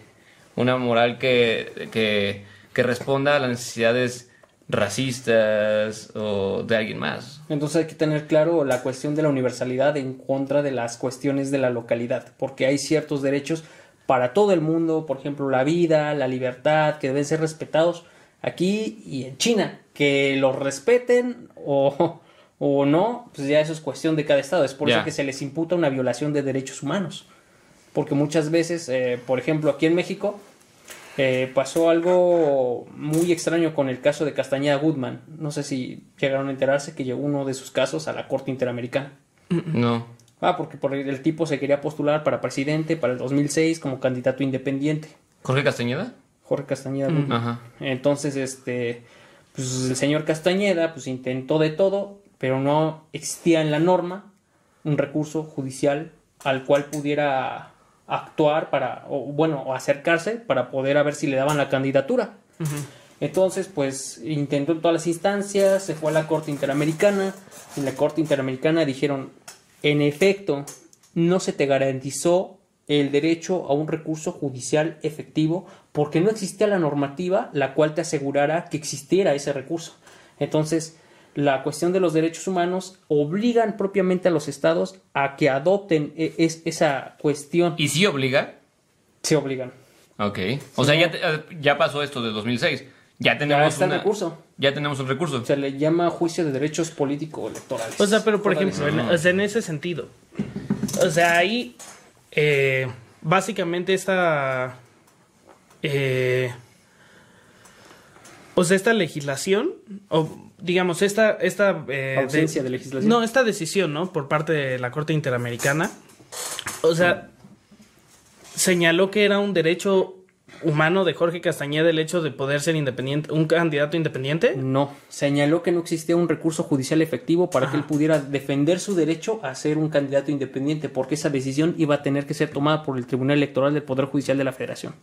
Una moral que, que, que responda a las necesidades racistas o de alguien más. Entonces hay que tener claro la cuestión de la universalidad en contra de las cuestiones de la localidad, porque hay ciertos derechos para todo el mundo, por ejemplo, la vida, la libertad, que deben ser respetados aquí y en China. Que los respeten o, o no, pues ya eso es cuestión de cada estado. Es por eso que se les imputa una violación de derechos humanos porque muchas veces, eh, por ejemplo, aquí en México eh, pasó algo muy extraño con el caso de Castañeda Goodman. No sé si llegaron a enterarse que llegó uno de sus casos a la Corte Interamericana. No. Ah, porque por el tipo se quería postular para presidente para el 2006 como candidato independiente. ¿Jorge Castañeda? Jorge Castañeda Goodman. Entonces, este, pues el señor Castañeda pues intentó de todo, pero no existía en la norma un recurso judicial al cual pudiera actuar para, o bueno, o acercarse para poder a ver si le daban la candidatura. Entonces, pues intentó en todas las instancias, se fue a la Corte Interamericana, en la Corte Interamericana dijeron, en efecto, no se te garantizó el derecho a un recurso judicial efectivo porque no existía la normativa la cual te asegurara que existiera ese recurso. Entonces, la cuestión de los derechos humanos obligan propiamente a los estados a que adopten e, esa cuestión. ¿Y si obliga? Se obligan. Ok. O sea, ya, ya pasó esto de 2006. Ya tenemos ya recurso. Ya tenemos un recurso. Se le llama juicio de derechos político-electorales. O sea, pero por ejemplo, en, ese sentido. O sea, ahí eh, básicamente esta... Eh, o sea, esta legislación, o digamos, esta... esta eh, Ausencia de, legislación. No, esta decisión, ¿no? Por parte de la Corte Interamericana. O sea, señaló que era un derecho humano de Jorge Castañeda el hecho de poder ser independiente, un candidato independiente? No, señaló que no existía un recurso judicial efectivo para que él pudiera defender su derecho a ser un candidato independiente, porque esa decisión iba a tener que ser tomada por el Tribunal Electoral del Poder Judicial de la Federación.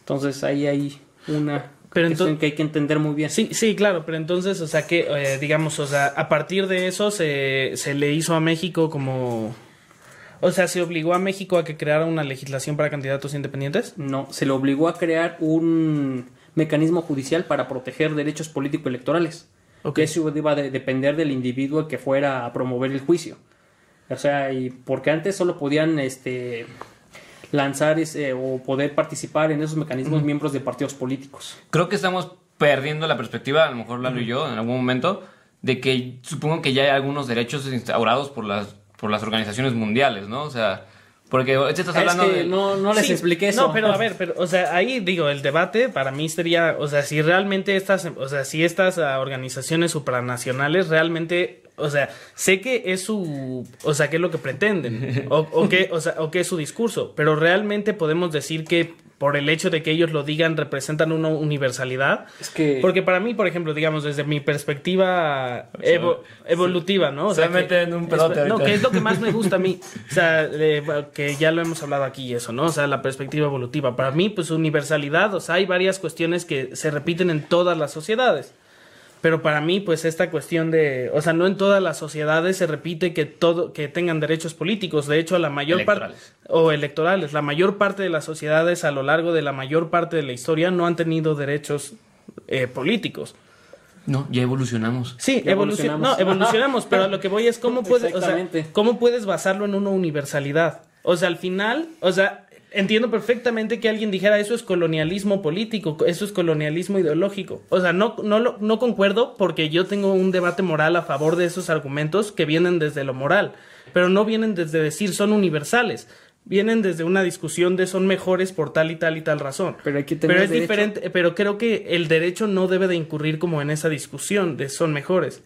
Entonces ahí hay una pero entonces, que hay que entender muy bien. Sí, sí, claro, pero entonces, o sea, que, eh, digamos, o sea, a partir de eso se, se le hizo a México como... O sea, ¿se obligó a México a que creara una legislación para candidatos independientes? No, se le obligó a crear un mecanismo judicial para proteger derechos político-electorales. Okay. Eso iba a depender del individuo que fuera a promover el juicio. O sea, y porque antes solo podían este, lanzar ese, o poder participar en esos mecanismos miembros de partidos políticos. Creo que estamos perdiendo la perspectiva, a lo mejor Lalo y yo, en algún momento, de que supongo que ya hay algunos derechos instaurados por las, por las organizaciones mundiales, ¿no? O sea, Porque estás Es hablando que de... no, no les Sí, expliqué eso. No, pero a ver, pero, o sea, ahí digo, el debate para mí sería, o sea, si realmente estas, o sea, si estas organizaciones supranacionales realmente, o sea, sé que es su, o sea, qué es lo que pretenden, o, o qué, o sea, o qué es su discurso, pero realmente podemos decir que por el hecho de que ellos lo digan representan una universalidad. Es que- Porque para mí, por ejemplo, digamos, desde mi perspectiva evo- evolutiva, ¿no? O se sea, mete que- en un pedote No, ahorita. que es lo que más me gusta a mí. O sea, eh, que ya lo hemos hablado aquí, eso, ¿no? O sea, la perspectiva evolutiva. Para mí, pues universalidad, o sea, hay varias cuestiones que se repiten en todas las sociedades. Pero para mí, pues esta cuestión de, o sea, no en todas las sociedades se repite que todo, que tengan derechos políticos. De hecho, la mayor parte o electorales, la mayor parte de las sociedades a lo largo de la mayor parte de la historia no han tenido derechos eh, políticos. No, ya evolucionamos. Sí, Ya evolucionamos. evolucionamos. No, evolucionamos, pero a lo que voy es cómo puedes, o sea, cómo puedes basarlo en una universalidad. O sea, al final, o sea, entiendo perfectamente que alguien dijera eso es colonialismo político, eso es colonialismo ideológico. O sea, no, no, lo- no concuerdo porque yo tengo un debate moral a favor de esos argumentos que vienen desde lo moral, pero no vienen desde decir son universales. Vienen desde una discusión de son mejores por tal y tal y tal razón. Pero tener Pero es derecho. diferente, pero creo que el derecho no debe de incurrir como en esa discusión de son mejores.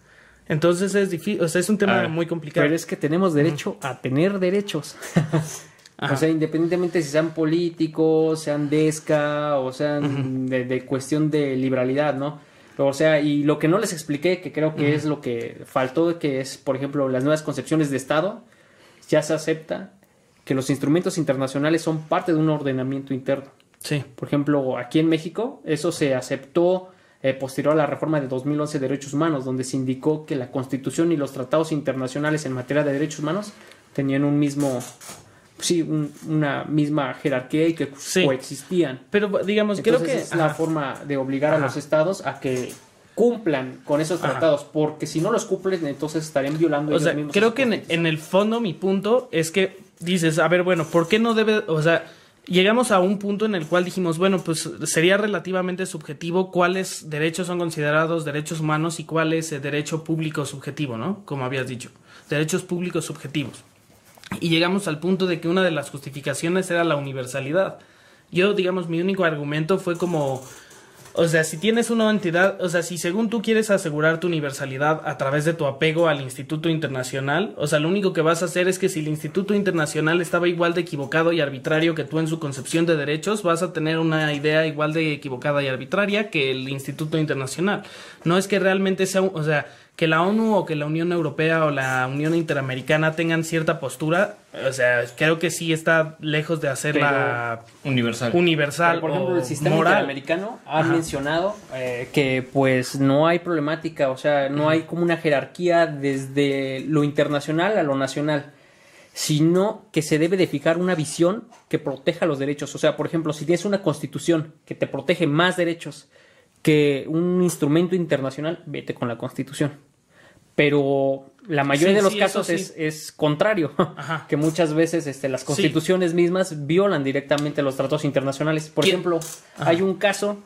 Entonces es difícil, o sea, es un tema A ver, muy complicado. Pero es que tenemos derecho a tener derechos. Ajá. O sea, independientemente si sean políticos, sean desca o sean de, de cuestión de liberalidad, ¿no? O sea, y lo que no les expliqué, que creo que es lo que faltó, que es, por ejemplo, las nuevas concepciones de Estado, ya se acepta que los instrumentos internacionales son parte de un ordenamiento interno. Sí. Por ejemplo, aquí en México, eso se aceptó eh, posterior a la reforma de 2011 de derechos humanos, donde se indicó que la Constitución y los tratados internacionales en materia de derechos humanos tenían un mismo, sí, un- una misma jerarquía y que Sí. coexistían. Pero digamos, Entonces creo que es la forma de obligar a los estados a que cumplan con esos Ajá. tratados, porque si no los cumplen, entonces estarían violando O ellos sea, mismos creo que en, en el fondo mi punto es que dices, a ver, bueno, ¿por qué no debe, o sea, llegamos a un punto en el cual dijimos, bueno, pues sería relativamente subjetivo cuáles derechos son considerados derechos humanos y cuál es eh, derecho público subjetivo, ¿no? Como habías dicho, derechos públicos subjetivos. Y llegamos al punto de que una de las justificaciones era la universalidad. Yo, digamos, mi único argumento fue como, o sea, si tienes una entidad, o sea, si según tú quieres asegurar tu universalidad a través de tu apego al Instituto Internacional, o sea, lo único que vas a hacer es que si el Instituto Internacional estaba igual de equivocado y arbitrario que tú en su concepción de derechos, vas a tener una idea igual de equivocada y arbitraria que el Instituto Internacional. No es que realmente sea, o sea, que la ONU o que la Unión Europea o la Unión Interamericana tengan cierta postura, o sea, creo que sí está lejos de hacerla Universal. universal Pero, por ejemplo, o el sistema moral. interamericano ha mencionado eh, que pues no hay problemática, o sea, no hay como una jerarquía desde lo internacional a lo nacional, sino que se debe de fijar una visión que proteja los derechos. O sea, por ejemplo, si tienes una constitución que te protege más derechos que un instrumento internacional, vete con la constitución. Pero la mayoría Sí, de los sí, casos sí. es, es contrario, Ajá. que muchas veces este, las constituciones mismas violan directamente los tratados internacionales. Por ¿Quién? ejemplo, hay un caso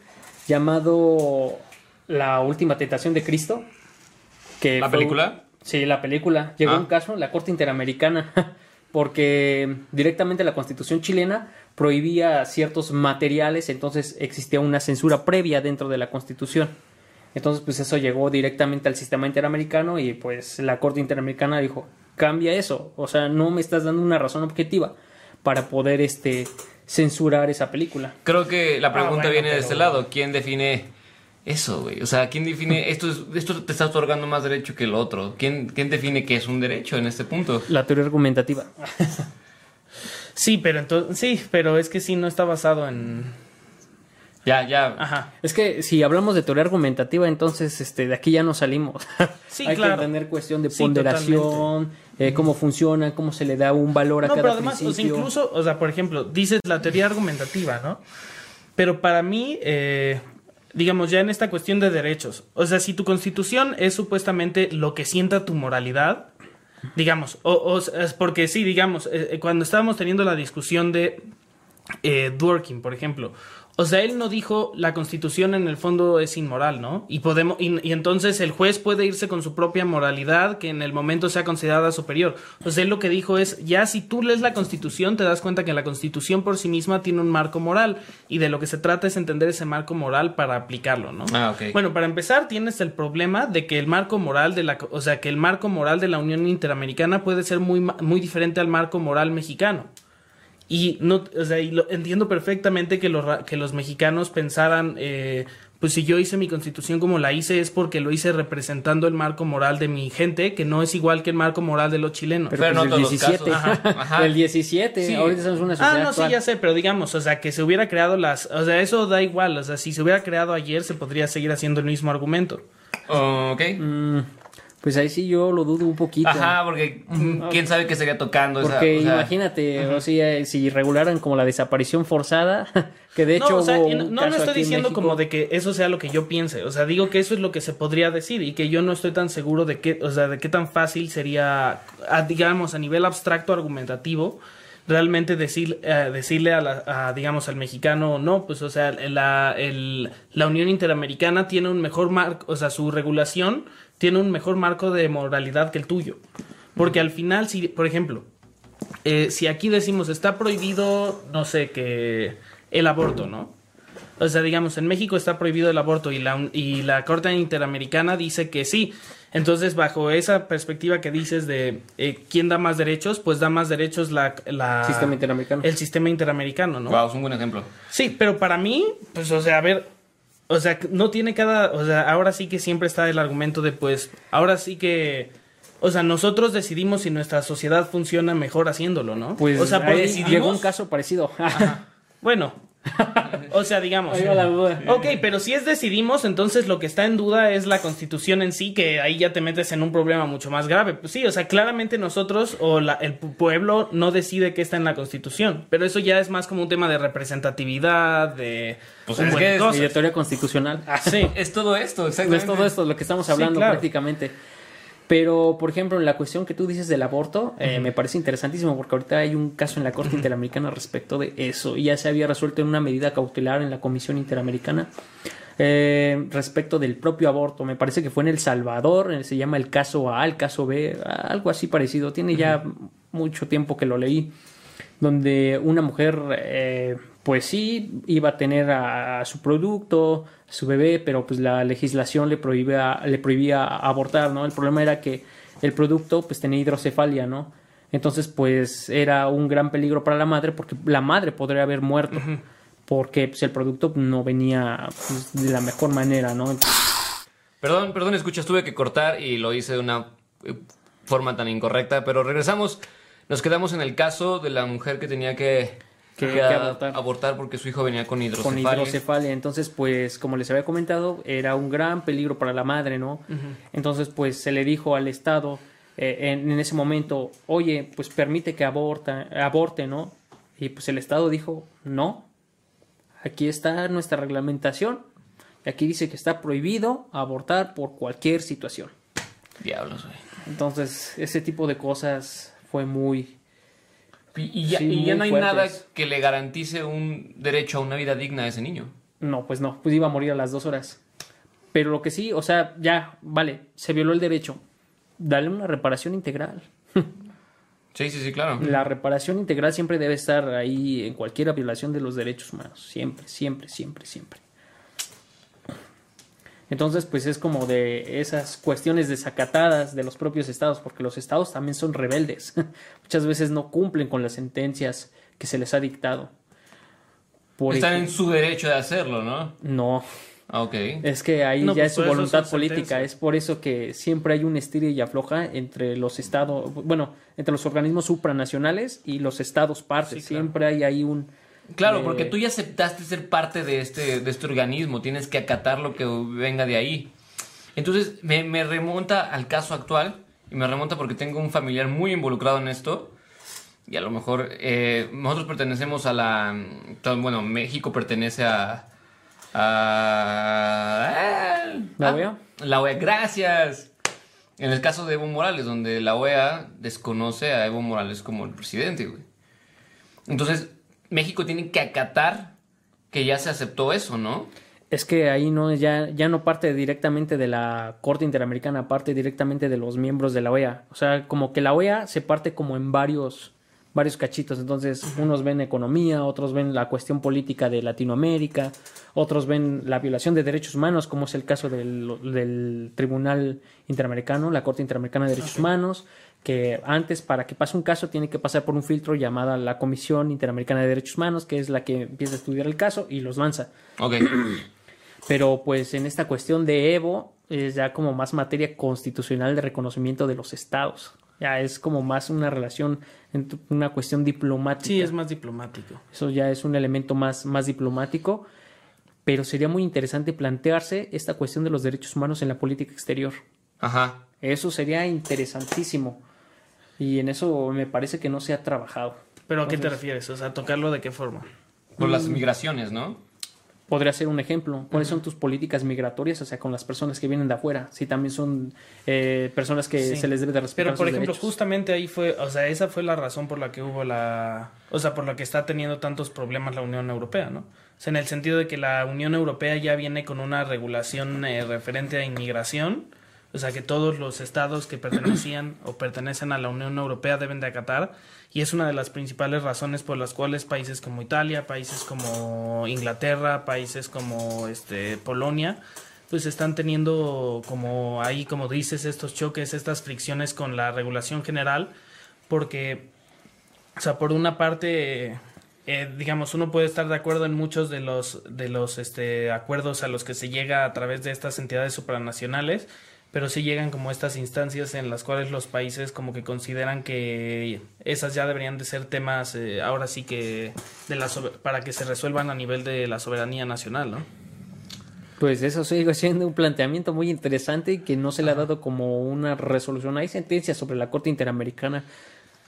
llamado La última tentación de Cristo. Que ¿La fue- película? Sí, la película. Llegó Ah. un caso, la Corte Interamericana, porque directamente la Constitución chilena prohibía ciertos materiales, entonces existía una censura previa dentro de la Constitución. Entonces, pues eso llegó directamente al sistema interamericano y pues la Corte Interamericana dijo, cambia eso, o sea, no me estás dando una razón objetiva para poder este censurar esa película. Creo que la pregunta bueno, viene de este lado. ¿Quién define eso, güey? O sea, ¿quién define esto? Es, esto te está otorgando más derecho que el otro. ¿Quién, ¿Quién define que es un derecho en este punto? La teoría argumentativa. Sí, pero entonces, sí, pero es que sí no está basado en, Ya, ya. ajá. Es que si hablamos de teoría argumentativa, entonces este, de aquí ya no salimos. Sí, Hay claro. que tener cuestión de Sí, ponderación, eh, cómo funciona, cómo se le da un valor a No, cada pero además, o sea, incluso, o sea, por ejemplo, dices la teoría argumentativa, ¿no? Pero para mí, eh, digamos, ya en esta cuestión de derechos, o sea, si tu constitución es supuestamente lo que sienta tu moralidad, digamos, o, o es porque sí, digamos, eh, cuando estábamos teniendo la discusión de eh, Dworkin, por ejemplo, O sea, él no dijo la constitución en el fondo es inmoral, ¿no? Y podemos, y, y, entonces el juez puede irse con su propia moralidad que en el momento sea considerada superior. O sea, él lo que dijo es, ya si tú lees la constitución, te das cuenta que la constitución por sí misma tiene un marco moral. Y de lo que se trata es entender ese marco moral para aplicarlo, ¿no? Ah, ok. Bueno, para empezar, tienes el problema de que el marco moral de la, o sea, que el marco moral de la Unión Interamericana puede ser muy, muy diferente al marco moral mexicano. Y no, o sea, y lo, entiendo perfectamente que los, que los mexicanos pensaran, eh, pues si yo hice mi constitución como la hice es porque lo hice representando el marco moral de mi gente, que no es igual que el marco moral de los chilenos. Pero, Pero pues no el todos los 17. casos. Ajá, ajá. El 17. Sí. Ahorita somos una sociedad Ah, no, actual. sí, ya sé, pero digamos, o sea, que se hubiera creado las, o sea, eso da igual, o sea, si se hubiera creado ayer se podría seguir haciendo el mismo argumento. Ok. Mm, pues ahí sí yo lo dudo un poquito. Ajá, porque mm, quién sabe qué sería tocando esa- Porque o sea, imagínate, o sea, si regularan como la desaparición forzada, que de hecho no, o sea, hubo no, un no caso lo estoy aquí diciendo como de que eso sea lo que yo piense, o sea, digo que eso es lo que se podría decir y que yo no estoy tan seguro de qué, o sea, de qué tan fácil sería, a- digamos, a nivel abstracto argumentativo, realmente decir, eh, decirle a, la- a, digamos, al mexicano, no, pues, o sea, la, el- la Unión Interamericana tiene un mejor marco, o sea, su regulación tiene un mejor marco de moralidad que el tuyo. Porque al final, si, por ejemplo, eh, si aquí decimos está prohibido, no sé, que el aborto, ¿no? O sea, digamos, en México está prohibido el aborto y la, y la Corte Interamericana dice que sí. Entonces, bajo esa perspectiva que dices de eh, quién da más derechos, pues da más derechos la, la- Sistema interamericano. el sistema interamericano, ¿no? Wow, es un buen ejemplo. Sí, pero para mí, pues, o sea, a ver, o sea, no tiene cada, o sea, ahora sí que siempre está el argumento de, pues, ahora sí que, o sea, nosotros decidimos si nuestra sociedad funciona mejor haciéndolo, ¿no? Pues o sea, por decidimos, llegó un caso parecido. bueno, o sea, digamos. Ahí va la duda. Ok, pero si es decidimos, entonces lo que está en duda es la constitución en sí, que ahí ya te metes en un problema mucho más grave. Pues sí, o sea, claramente nosotros o la- el pu- pueblo no decide qué está en la constitución, pero eso ya es más como un tema de representatividad, de... Pues es que es- constitucional. Sí. Es todo esto, exactamente. es todo esto lo que estamos hablando claro. prácticamente. Pero, por ejemplo, en la cuestión que tú dices del aborto, eh, me parece interesantísimo porque ahorita hay un caso en la Corte Interamericana respecto de eso. Y ya se había resuelto en una medida cautelar en la Comisión Interamericana eh, respecto del propio aborto. Me parece que fue en El Salvador, eh, se llama el caso A, el caso B, algo así parecido. Tiene ya mucho tiempo que lo leí donde una mujer, eh, pues sí, iba a tener a, a su producto, su bebé, pero pues la legislación le prohibía, le prohibía abortar, ¿no? El problema era que el producto pues tenía hidrocefalia, ¿no? Entonces pues era un gran peligro para la madre porque la madre podría haber muerto porque pues, el producto no venía pues, de la mejor manera, ¿no? Perdón, perdón, escuchas, tuve que cortar y lo hice de una eh, forma tan incorrecta, pero regresamos. Nos quedamos en el caso de la mujer que tenía que, Que- que abortar. porque su hijo venía con con hidrocefalia. hidrocefalia. Entonces, pues, como les había comentado, era un gran peligro para la madre, ¿no? Entonces, pues, se le dijo al Estado eh, en, en ese momento, oye, pues permite que aborta, aborte, ¿no? Y pues el Estado dijo, no, aquí está nuestra reglamentación. Y aquí dice que está prohibido abortar por cualquier situación. Diablos, güey. Entonces, ese tipo de cosas fue muy... Y, ya, Sí, y ya muy no hay fuertes. nada que le garantice un derecho a una vida digna a ese niño. No, pues no, pues iba a morir a las dos horas. Pero lo que sí, o sea, ya, vale, se violó el derecho. Dale una reparación integral. Sí, sí, sí, claro. La reparación integral siempre debe estar ahí en cualquier violación de los derechos humanos. Siempre, siempre, siempre, siempre. Entonces, pues es como de esas cuestiones desacatadas de los propios estados, porque los estados también son rebeldes. Muchas veces no cumplen con las sentencias que se les ha dictado. Por Están en su derecho de hacerlo, ¿no? No, Ah, ok. Es que ahí No, ya pues es su voluntad política. Es por eso que siempre hay un estira y afloja entre los estados, bueno, entre los organismos supranacionales y los estados partes. Sí, claro. Siempre hay ahí un. Claro, eh, porque tú ya aceptaste ser parte de este, de este organismo, tienes que acatar lo que venga de ahí. Entonces, me, me remonta al caso actual, y me remonta porque tengo un familiar muy involucrado en esto, y a lo mejor eh, nosotros pertenecemos a la... Bueno, México pertenece a... a ¿La ah, OEA? La OEA, gracias. En el caso de Evo Morales, donde la OEA desconoce a Evo Morales como el presidente, güey. Entonces, México tiene que acatar que ya se aceptó eso, ¿no? Es que ahí no ya, ya no parte directamente de la Corte Interamericana, parte directamente de los miembros de la OEA. O sea, como que la OEA se parte como en varios, varios cachitos. Entonces, unos ven economía, otros ven la cuestión política de Latinoamérica, otros ven la violación de derechos humanos, como es el caso del, del Tribunal Interamericano, la Corte Interamericana de Derechos Humanos, que antes, para que pase un caso, tiene que pasar por un filtro llamada la Comisión Interamericana de Derechos Humanos, que es la que empieza a estudiar el caso y los lanza. Ok. Pero pues en esta cuestión de Evo es ya como más materia constitucional de reconocimiento de los estados. Ya es como más una relación, una cuestión diplomática. Sí, es más diplomático. Eso ya es un elemento más, más diplomático. Pero sería muy interesante plantearse esta cuestión de los derechos humanos en la política exterior. Ajá. Eso sería interesantísimo. Y en eso me parece que no se ha trabajado. ¿Pero a qué te refieres? O sea, ¿tocarlo de qué forma? Por las migraciones, ¿no? Podría ser un ejemplo. ¿Cuáles son tus políticas migratorias? O sea, con las personas que vienen de afuera. Si también son eh, personas que Sí. se les debe de respetar Pero, por sus ejemplo, derechos. justamente ahí fue, o sea, esa fue la razón por la que hubo la, o sea, por la que está teniendo tantos problemas la Unión Europea, ¿no? O sea, en el sentido de que la Unión Europea ya viene con una regulación eh, referente a inmigración, o sea, que todos los estados que pertenecían o pertenecen a la Unión Europea deben de acatar, y es una de las principales razones por las cuales países como Italia, países como Inglaterra, países como este Polonia, pues están teniendo como ahí, como dices, estos choques, estas fricciones con la regulación general, porque, o sea, por una parte, eh, digamos, uno puede estar de acuerdo en muchos de los, de los este, acuerdos a los que se llega a través de estas entidades supranacionales, pero sí llegan como estas instancias en las cuales los países como que consideran que esas ya deberían de ser temas, eh, ahora sí que, de la para que se resuelvan a nivel de la soberanía nacional, ¿no? Pues eso sigue siendo un planteamiento muy interesante que no se le ha dado como una resolución. Hay sentencias sobre la Corte Interamericana,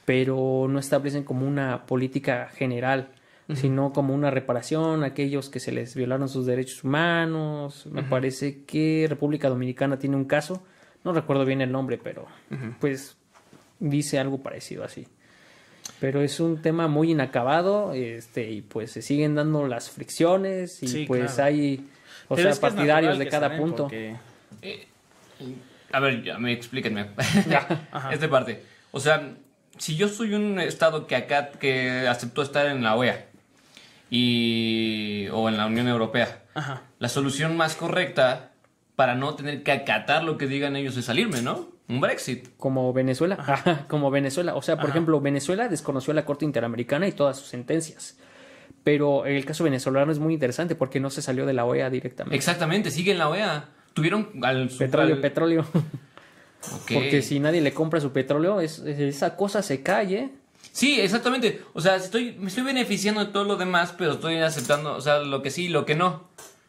pero no establecen como una política general, sino como una reparación a aquellos que se les violaron sus derechos humanos. Me parece que República Dominicana tiene un caso, no recuerdo bien el nombre, pero pues dice algo parecido así. Pero es un tema muy inacabado, este, y pues se siguen dando las fricciones, y Sí, pues claro. hay, o Pero sea, es que es partidarios de cada punto. porque- A ver, ya me explíquenme. Esta parte. O sea, si yo soy un estado que acá que aceptó estar en la OEA y o en la Unión Europea, Ajá. la solución más correcta para no tener que acatar lo que digan ellos es salirme, ¿no? Un Brexit. Como Venezuela, Ajá, como Venezuela. O sea, por Ajá. ejemplo, Venezuela desconoció la Corte Interamericana y todas sus sentencias. Pero el caso venezolano es muy interesante porque no se salió de la OEA directamente. Exactamente, sigue en la OEA. Tuvieron al Petróleo, al- petróleo. Ok. Porque si nadie le compra su petróleo, es, es- esa cosa se cae. Sí, exactamente. O sea, estoy, me estoy beneficiando de todo lo demás, pero estoy aceptando, o sea, lo que sí y lo que no.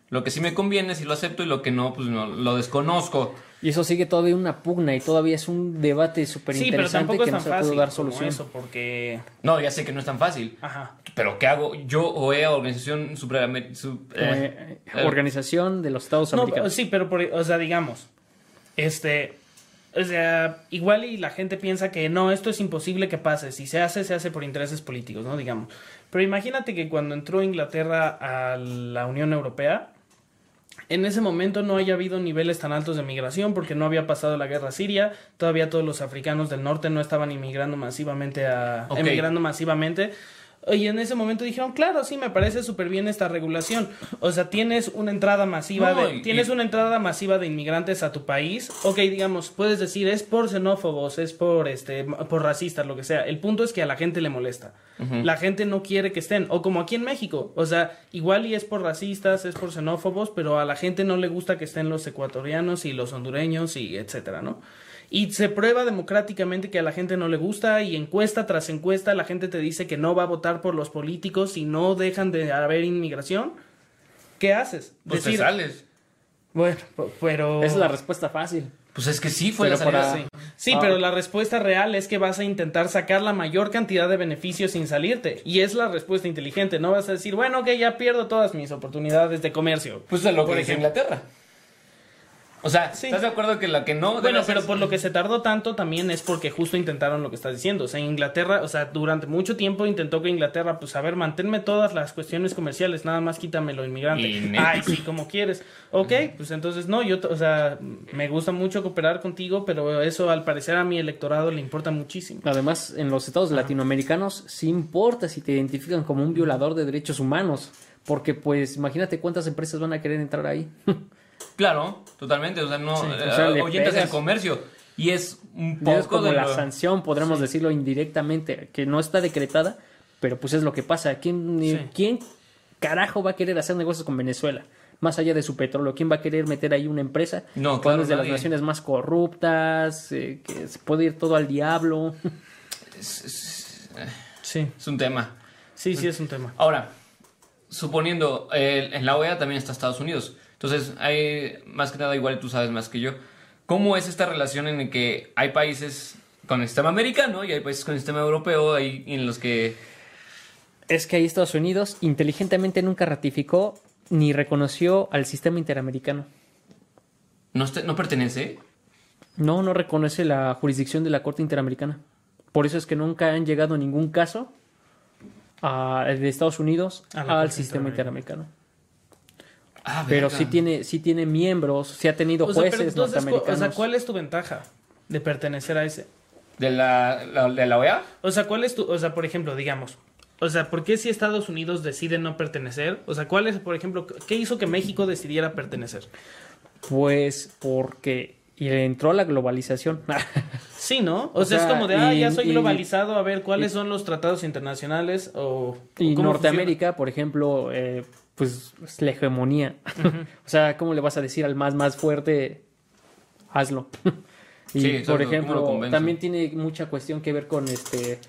Lo que sí me conviene, sí lo acepto, y lo que no, pues no, lo desconozco. Y eso sigue todavía una pugna y todavía es un debate súper Sí, pero interesante tampoco que es no tan se podido dar solución. eso, porque... No, ya sé que no es tan fácil. Ajá. Pero ¿qué hago? Yo, OEA, Organización Superamer... Su- eh, Eh, Organización de los Estados No, Americanos. sí, pero, por- o sea, digamos, este... O sea, igual y la gente piensa que no, esto es imposible que pase. Si se hace, se hace por intereses políticos, ¿no? Digamos. Pero imagínate que cuando entró Inglaterra a la Unión Europea, en ese momento no haya habido niveles tan altos de migración porque no había pasado la guerra siria, todavía todos los africanos del norte no estaban inmigrando masivamente a emigrando masivamente. Y en ese momento dijeron, claro, sí, me parece súper bien esta regulación. O sea, tienes una entrada masiva No, de, y- tienes una entrada masiva de inmigrantes a tu país. Ok, digamos, puedes decir, es por xenófobos, es por este, por racistas, lo que sea. El punto es que a la gente le molesta. La gente no quiere que estén. O como aquí en México. O sea, igual y es por racistas, es por xenófobos, pero a la gente no le gusta que estén los ecuatorianos y los hondureños y etcétera, ¿no? Y se prueba democráticamente que a la gente no le gusta y encuesta tras encuesta la gente te dice que no va a votar por los políticos si no dejan de haber inmigración. ¿Qué haces? pues te sales. bueno, pero... Esa es la respuesta fácil. Pues es que sí fue Pero la salida. para- Sí, Sí, Ah. pero la respuesta real es que vas a intentar sacar la mayor cantidad de beneficios sin salirte. Y es la respuesta inteligente. No vas a decir, bueno, ok, ya pierdo todas mis oportunidades de comercio. Pues es lo que ejemplo. Inglaterra. O sea, Sí. ¿estás de acuerdo que la que no... Bueno, pero por lo que se tardó tanto también es porque justo intentaron lo que estás diciendo. O sea, Inglaterra, o sea, durante mucho tiempo intentó que Inglaterra, pues a ver, manténme todas las cuestiones comerciales, nada más quítame lo inmigrante. Ay, sí, como quieres. Ok, pues entonces no, yo, o sea, me gusta mucho cooperar contigo, pero eso al parecer a mi electorado le importa muchísimo. Además, en los estados latinoamericanos sí importa si te identifican como un violador de derechos humanos, porque pues imagínate cuántas empresas van a querer entrar ahí. Claro, totalmente. O sea, no... Sí, o sea, le oyentes del comercio. Y es un es poco como de la lo- sanción, podríamos decirlo indirectamente, que no está decretada, pero pues es lo que pasa. ¿Quién, Sí. ¿Quién carajo va a querer hacer negocios con Venezuela? Más allá de su petróleo, ¿quién va a querer meter ahí una empresa? No, Cuando claro, es de las naciones más corruptas, eh, que se puede ir todo al diablo. Es, es- Sí, es un tema. sí, sí es un tema. Ahora, suponiendo, eh, en la OEA también está Estados Unidos. Entonces, hay, más que nada, igual tú sabes más que yo, ¿cómo es esta relación en el que hay países con el sistema americano y hay países con el sistema europeo ahí en los que... Es que ahí Estados Unidos inteligentemente nunca ratificó ni reconoció al sistema interamericano. no, no pertenece? No, no reconoce la jurisdicción de la Corte Interamericana. Por eso es que nunca han llegado ningún caso a- de Estados Unidos A la al sistema interamericano. Ah, Pero sí tiene, sí tiene miembros, sí ha tenido O sea, pero jueces entonces, norteamericanos. o sea, ¿cuál es tu ventaja de pertenecer a ese? ¿De la, la- de la OEA? O sea, ¿cuál es tu, o sea, por ejemplo, digamos, o sea, ¿por qué si Estados Unidos decide no pertenecer? O sea, ¿cuál es, por ejemplo, qué hizo que México decidiera pertenecer? Pues porque y le entró la globalización. Sí, ¿no? O, O sea, sea, es como de, ah, y- ya soy y- globalizado, a ver, ¿cuáles son los tratados internacionales? O, y o cómo Norteamérica, por ejemplo, eh, pues es la hegemonía. o sea, ¿cómo le vas a decir al más más fuerte? Hazlo. y Sí, por ¿cómo lo ejemplo, también tiene mucha cuestión que ver con este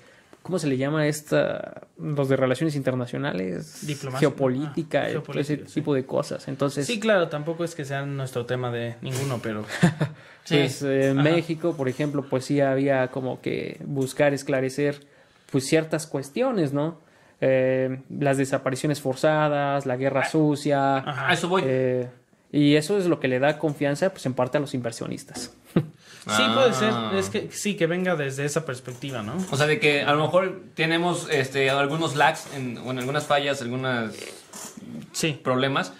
¿cómo se le llama esta los de relaciones internacionales? Diplomacia. Geopolítica, Ah, eh, geopolítica, ese sí. tipo de cosas. Entonces, Sí, claro, tampoco es que sea nuestro tema de ninguno, pero... Pues eh, en Ajá. México, por ejemplo, pues sí había como que buscar esclarecer pues ciertas cuestiones, ¿no? Eh, las desapariciones forzadas, la guerra sucia. Ajá. Eso voy. eh, y eso es lo que le da confianza, pues en parte a los inversionistas. Sí, puede ser. Es que sí, que venga desde esa perspectiva, ¿no? O sea, de que a lo mejor tenemos este, algunos lags, en, bueno, algunas fallas, algunos Sí. problemas,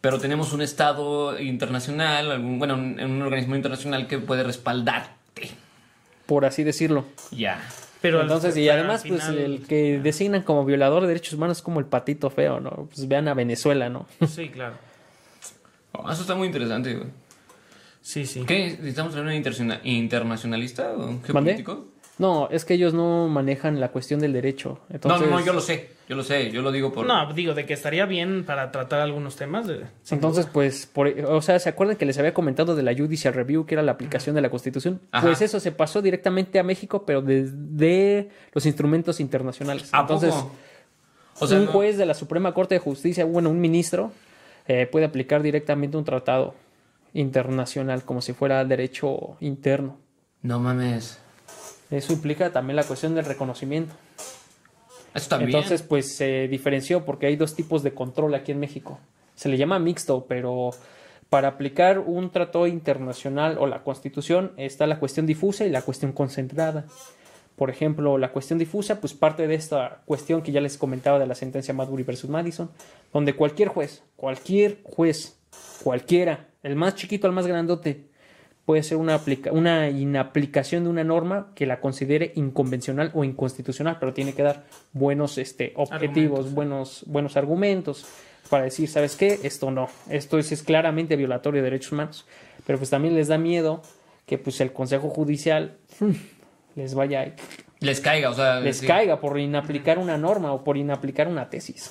pero tenemos un estado internacional, algún, bueno, un, un organismo internacional que puede respaldarte. Por así decirlo. Ya. Pero Entonces, y además, pues final- el que designan como violador de derechos humanos es como el patito feo, ¿no? Pues vean a Venezuela, ¿no? Sí, claro. Oh, eso está muy interesante, güey. Sí, sí. ¿Qué? ¿Necesitamos tener un internaciona- internacionalista o un ¿Mandé? No, es que ellos no manejan la cuestión del derecho. No, Entonces, no, no, yo lo sé, yo lo sé, yo lo digo por... No, digo, de que estaría bien para tratar algunos temas. De, Entonces, duda. pues, por- o sea, ¿se acuerdan que les había comentado de la Judicial Review, que era la aplicación de la Constitución? Ajá. Pues eso se pasó directamente a México, pero desde los instrumentos internacionales. ¿A Entonces, poco? O sea, un no- juez de la Suprema Corte de Justicia, bueno, un ministro, eh, puede aplicar directamente un tratado internacional como si fuera derecho interno. No mames. Eso implica también la cuestión del reconocimiento. Eso también. Entonces, pues se diferenció porque hay dos tipos de control aquí en México. Se le llama mixto, pero para aplicar un tratado internacional o la constitución está la cuestión difusa y la cuestión concentrada. Por ejemplo, la cuestión difusa, pues parte de esta cuestión que ya les comentaba de la sentencia Madbury versus Madison, donde cualquier juez, cualquier juez, cualquiera, el más chiquito al más grandote, puede ser una, aplica- una inaplicación de una norma que la considere inconvencional o inconstitucional, pero tiene que dar buenos este, objetivos, Argumentos. buenos, buenos argumentos para decir, ¿sabes qué? Esto no, esto es, es claramente violatorio de derechos humanos. Pero pues también les da miedo que pues el Consejo Judicial les vaya y Les caiga, o sea... les sí. caiga por inaplicar una norma o por inaplicar una tesis.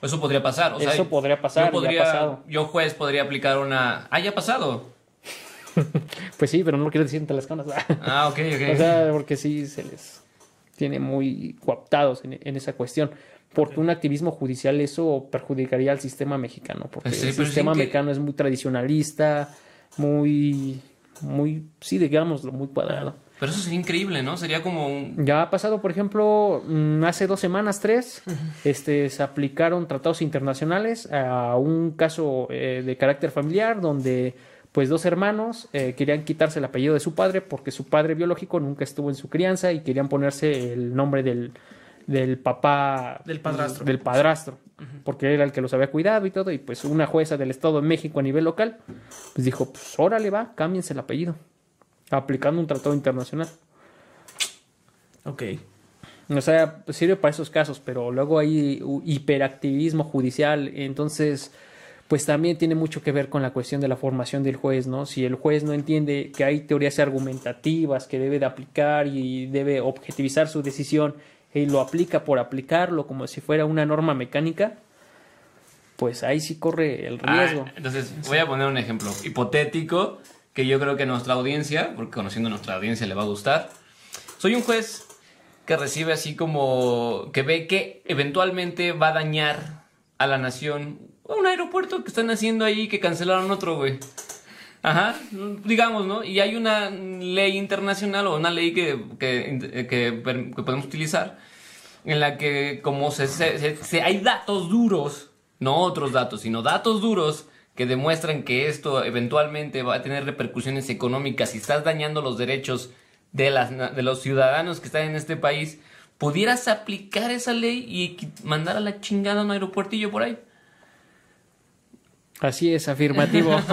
Eso podría pasar. O sea, Eso podría pasar, yo ya ha podría- pasado. Yo, juez, podría aplicar una... Ah, ya ha pasado. pues sí, pero no lo quiero decir entre las. Ah, ok, ok. O sea, porque sí se les tiene muy cooptados en, en esa cuestión. Porque un activismo judicial eso perjudicaría al sistema mexicano. Porque Sí, el sistema que- mexicano es muy tradicionalista, muy, muy, sí, digámoslo, muy cuadrado. Pero eso sería increíble, ¿no? Sería como un... Ya ha pasado, por ejemplo, mm, hace dos semanas, tres, este, se aplicaron tratados internacionales a un caso eh, de carácter familiar donde pues dos hermanos eh, querían quitarse el apellido de su padre porque su padre biológico nunca estuvo en su crianza y querían ponerse el nombre del, del papá Del padrastro. del padrastro porque era el que los había cuidado y todo y pues una jueza del Estado de México a nivel local pues dijo pues órale va cámbiense el apellido aplicando un tratado internacional Ok. o sea, pues sirve para esos casos, pero luego hay hiperactivismo judicial, entonces, pues también tiene mucho que ver con la cuestión de la formación del juez, ¿no? Si el juez no entiende que hay teorías argumentativas que debe de aplicar y debe objetivizar su decisión y lo aplica por aplicarlo como si fuera una norma mecánica, pues ahí sí corre el riesgo. Ah, entonces, voy a poner un ejemplo hipotético que yo creo que a nuestra audiencia, porque conociendo a nuestra audiencia le va a gustar. Soy un juez que recibe así como que ve que eventualmente va a dañar a la nación un aeropuerto que están haciendo ahí que cancelaron otro, güey. Ajá, digamos, ¿no? Y hay una ley internacional o una ley que, que, que, que podemos utilizar en la que como se, se- se- se- hay datos duros, no otros datos, sino datos duros que demuestran que esto eventualmente va a tener repercusiones económicas y estás dañando los derechos de, las, de los ciudadanos que están en este país, pudieras aplicar esa ley y mandar a la chingada un aeropuertillo por ahí. Así es, afirmativo.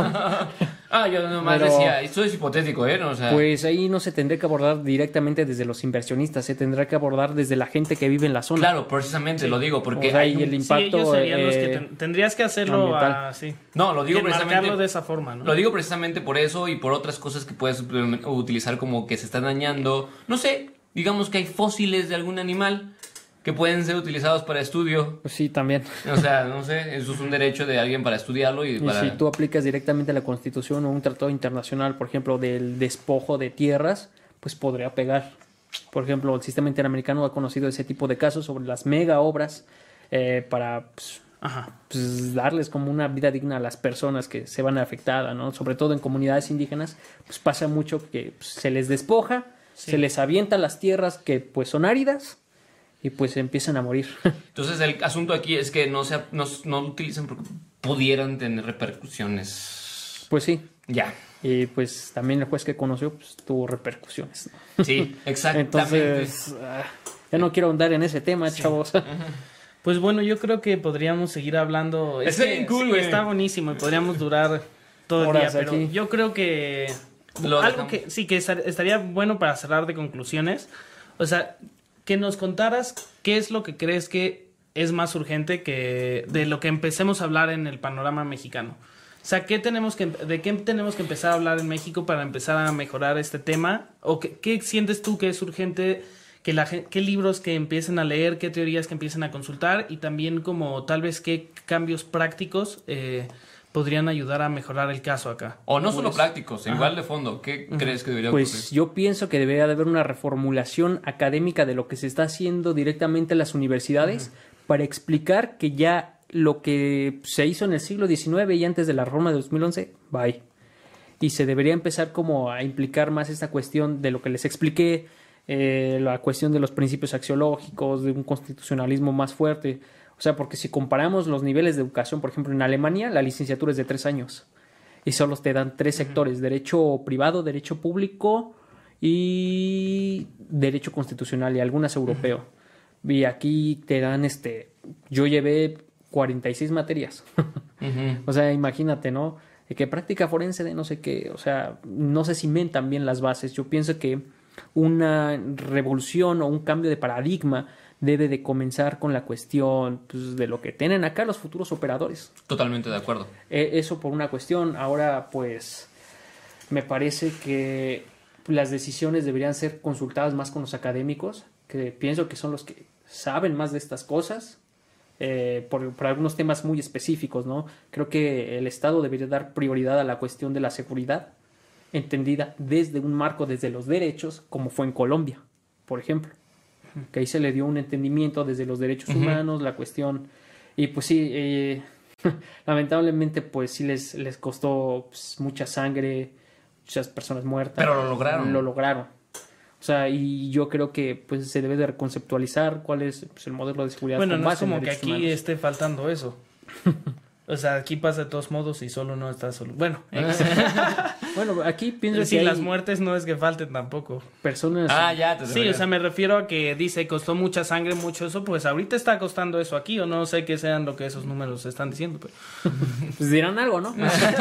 Ah, yo nomás Pero- decía, esto es hipotético, ¿eh? No, o sea, Pues ahí no se tendría que abordar directamente desde los inversionistas, se tendrá que abordar desde la gente que vive en la zona. claro, precisamente lo digo, porque O sea, hay un- el Sí, impacto. ellos serían los que eh, ten- tendrías que hacerlo ambiental. así. No, lo digo y precisamente. de esa forma, ¿no? Lo digo precisamente por eso y por otras cosas que puedes utilizar como que se están dañando. No sé, digamos que hay fósiles de algún animal que pueden ser utilizados para estudio. pues sí, también. O sea, no sé, eso es un derecho de alguien para estudiarlo y Y para... si tú aplicas directamente la Constitución o un tratado internacional, por ejemplo, del despojo de tierras, pues podría pegar. Por ejemplo, el sistema interamericano ha conocido ese tipo de casos sobre las mega obras eh, para pues, Ajá. pues, darles como una vida digna a las personas que se van afectadas, ¿no? Sobre todo en comunidades indígenas, pues pasa mucho que pues, se les despoja, Sí. se les avienta las tierras que pues son áridas y pues empiezan a morir. Entonces el asunto aquí es que no, se, no, no lo utilizan porque pudieran tener repercusiones. pues sí. Ya. Y pues también el juez que conoció pues, tuvo repercusiones. ¿no? Sí, exactamente. Entonces, ah, ya no quiero ahondar en ese tema, chavos. Pues bueno, yo creo que podríamos seguir hablando. Está que bien cool, sí, güey. está buenísimo y podríamos durar todo el día, pero aquí. yo creo que Lo algo dejamos. que sí que estar- estaría bueno para cerrar de conclusiones, o sea, que nos contaras qué es lo que crees que es más urgente que de lo que empecemos a hablar en el panorama mexicano. O sea, ¿qué tenemos que, ¿de qué tenemos que empezar a hablar en México para empezar a mejorar este tema? ¿O qué, sientes tú que es urgente? Que la, ¿Qué libros que empiecen a leer? ¿Qué teorías que empiecen a consultar? Y también como tal vez qué cambios prácticos eh, podrían ayudar a mejorar el caso acá. O no solo Pues, prácticos, igual de fondo. ¿Qué crees que debería ocurrir? Pues yo pienso que debería de haber una reformulación académica de lo que se está haciendo directamente en las universidades para explicar que ya lo que se hizo en el siglo XIX y antes de la reforma de 2011, bye. Y se debería empezar como a implicar más esta cuestión de lo que les expliqué, eh, la cuestión de los principios axiológicos, de un constitucionalismo más fuerte. O sea, porque si comparamos los niveles de educación, por ejemplo, en Alemania, la licenciatura es de tres años y solo te dan tres sectores, derecho privado, derecho público y derecho constitucional y algunas europeo. Y aquí te dan este, yo llevé 46 materias. O sea, imagínate, ¿no? De que práctica forense de no sé qué, o sea, no se cimentan bien las bases. Yo pienso que una revolución o un cambio de paradigma debe de comenzar con la cuestión pues, de lo que tienen acá los futuros operadores. Totalmente de acuerdo. Eh, eso por una cuestión. Ahora, pues, me parece que las decisiones deberían ser consultadas más con los académicos, que pienso que son los que saben más de estas cosas, eh, por, por algunos temas muy específicos, ¿no? Creo que el Estado debería dar prioridad a la cuestión de la seguridad, entendida desde un marco, desde los derechos, como fue en Colombia, por ejemplo. Que ahí se le dio un entendimiento desde los derechos humanos, la cuestión. Y pues sí, eh, lamentablemente, pues sí les, les costó pues, mucha sangre, muchas personas muertas. Pero lo lograron. Lo lograron. O sea, y yo creo que pues se debe de reconceptualizar cuál es pues, el modelo de seguridad Bueno, no es como que aquí humanos. esté faltando eso. O sea, aquí pasa de todos modos y solo no está solo. Bueno, Bueno, aquí pienso sí, que hay las muertes no es que falten tampoco. personas... Ah, ya, te Sí, o sea, me refiero a que dice costó mucha sangre, mucho eso, pues ahorita está costando eso aquí, o no sé qué sean lo que esos números están diciendo, pero Pues dirán algo, ¿no?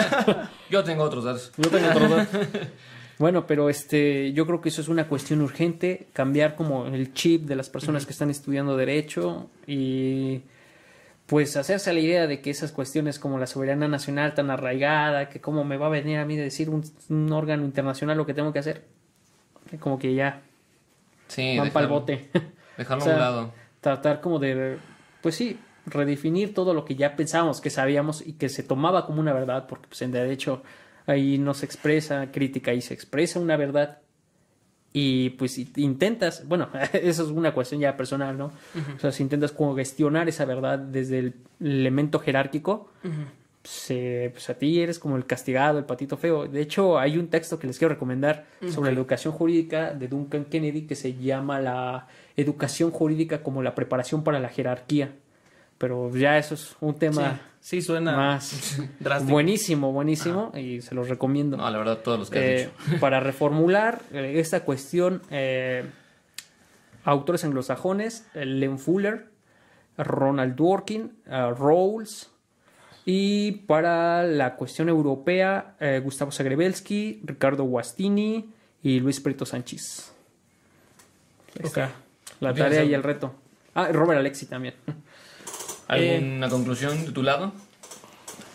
Yo tengo otros datos. Yo tengo otro dato. Bueno, pero este, yo creo que eso es una cuestión urgente, cambiar como el chip de las personas que están estudiando derecho y pues hacerse a la idea de que esas cuestiones como la soberanía nacional tan arraigada, que cómo me va a venir a mí decir un, un órgano internacional lo que tengo que hacer, como que ya Sí, van para el dejarlo- bote. Dejarlo O sea, a un lado. Tratar como de, pues sí, redefinir todo lo que ya pensábamos que sabíamos y que se tomaba como una verdad, porque pues en derecho ahí no se expresa crítica y se expresa una verdad y pues si intentas, bueno, eso es una cuestión ya personal, ¿no? O sea, si intentas como gestionar esa verdad desde el elemento jerárquico, se- pues a ti eres como el castigado, el patito feo. De hecho, hay un texto que les quiero recomendar sobre la educación jurídica de Duncan Kennedy que se llama la educación jurídica como la preparación para la jerarquía. Pero ya eso es un tema sí, suena más drástico. buenísimo, buenísimo y se los recomiendo. No, la verdad, todos los que has Eh, dicho. para reformular eh, esta cuestión, eh, autores anglosajones, eh, Len Fuller, Ronald Dworkin, eh, Rawls, y para la cuestión europea, eh, Gustavo Zagrebelsky, Ricardo Guastini y Luis Prieto Sánchez. Ahí está, Ok. La ¿Tienes tarea y el reto. Ah, Robert Alexi también. ¿Alguna conclusión de tu lado?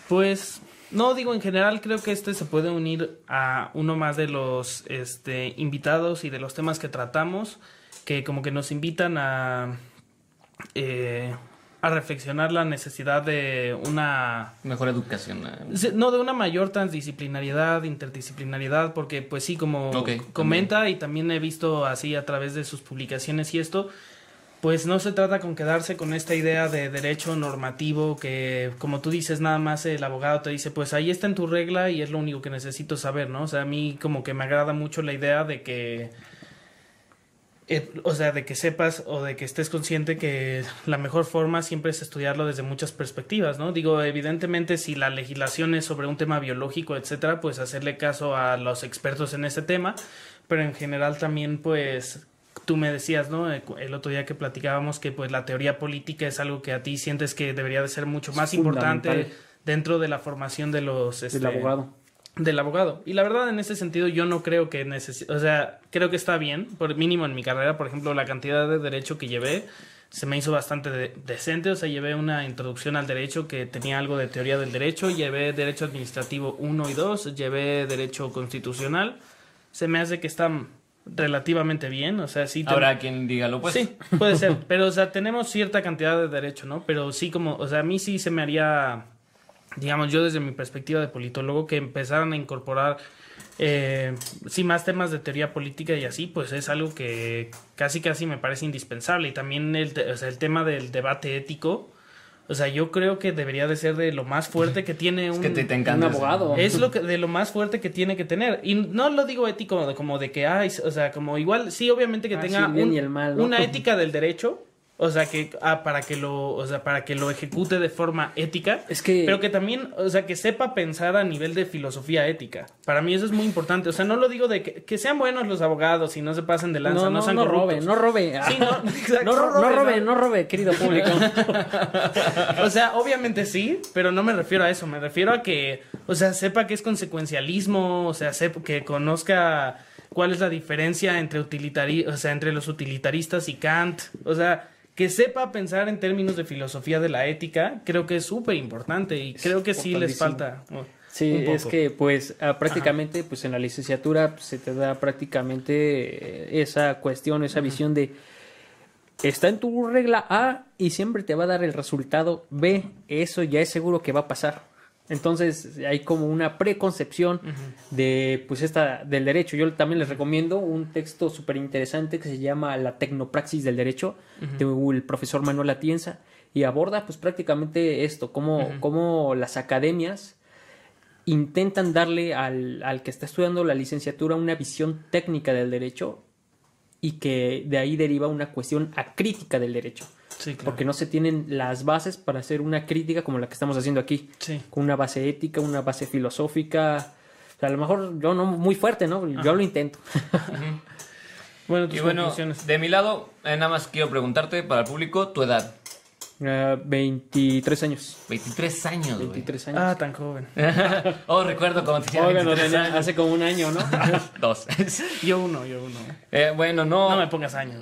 Pues no digo en general creo que este se puede unir a uno más de los este invitados y de los temas que tratamos que como que nos invitan a eh, a reflexionar la necesidad de una Mejor educación. eh. No, de una mayor transdisciplinariedad, interdisciplinariedad, porque pues sí, como comenta y también he visto así a través de sus publicaciones y esto, pues no se trata con quedarse con esta idea de derecho normativo que, como tú dices, nada más el abogado te dice, pues ahí está en tu regla y es lo único que necesito saber, ¿no? O sea, a mí como que me agrada mucho la idea de que eh, o sea, de que sepas o de que estés consciente que la mejor forma siempre es estudiarlo desde muchas perspectivas, ¿no? Digo, evidentemente si la legislación es sobre un tema biológico, etcétera, pues hacerle caso a los expertos en ese tema, pero en general también pues tú me decías, ¿no? Eh, El otro día que platicábamos que pues la teoría política es algo que a ti sientes que debería de ser mucho más importante dentro de la formación de los Del este, abogado. del abogado. Y la verdad, en ese sentido, yo no creo que necesite, o sea, creo que está bien, por mínimo en mi carrera, por ejemplo, la cantidad de derecho que llevé se me hizo bastante de- decente, o sea, llevé una introducción al derecho que tenía algo de teoría del derecho, llevé derecho administrativo 1 y 2, llevé derecho constitucional, se me hace que están relativamente bien, o sea, sí. ten- Habrá quien diga lo opuesto. Sí, puede ser. Pero, o sea, tenemos cierta cantidad de derecho, ¿no? Pero sí, como, o sea, a mí sí se me haría, digamos, yo desde mi perspectiva de politólogo, que empezaran a incorporar, eh, sí, más temas de teoría política y así, pues es algo que casi, casi me parece indispensable. Y también el, te- o sea, el tema del debate ético, o sea, yo creo que debería de ser de lo más fuerte que tiene un... Es que te, te. Un abogado. Es lo que de lo más fuerte que tiene que tener. Y no lo digo ético como de que ay, o sea, como igual sí obviamente que Ah, tenga sí, el bien un- y el mal, ¿no? una ética del derecho, o sea, que ah, para que lo, o sea, para que lo ejecute de forma ética, Es que- pero que también, o sea, que sepa pensar a nivel de filosofía ética. Para mí eso es muy importante, o sea, no lo digo de que, que sean buenos los abogados y no se pasen de lanza, No, no, no, sean no robe, no robe. Sí, no, exacto, no, ro- no no robe, no robe, querido público. O sea, obviamente sí, pero no me refiero a eso, me refiero a que, o sea, sepa que es consecuencialismo, o sea, sepa que conozca cuál es la diferencia entre utilitari o sea, entre los utilitaristas y Kant, o sea, que sepa pensar en términos de filosofía de la ética, creo que es súper importante y creo que sí les falta. oh, Sí, es que pues ah, prácticamente pues en la licenciatura pues, se te da prácticamente eh, esa cuestión, esa visión de está en tu regla A y siempre te va a dar el resultado B, eso ya es seguro que va a pasar. Entonces hay como una preconcepción de pues esta del derecho. Yo también les recomiendo un texto súper interesante que se llama La tecnopraxis del derecho del profesor Manuel Atienza y aborda pues prácticamente esto, cómo, cómo las academias intentan darle al, al que está estudiando la licenciatura una visión técnica del derecho y que de ahí deriva una cuestión acrítica del derecho. Sí, claro. porque no se tienen las bases para hacer una crítica como la que estamos haciendo aquí, Sí. con una base ética, una base filosófica. O sea, a lo mejor yo no muy fuerte, ¿no? Yo lo intento. Bueno, tus Y bueno, conclusiones. de mi lado, eh, nada más quiero preguntarte para el público tu edad. Ah, 23 años. 23 años, güey. 23 años. Ah, tan joven. oh, recuerdo cuando tenía Oigan, lo 23 tenía años. hace como un año, ¿no? Dos. Yo uno, yo uno. Eh, bueno, no. No me pongas años.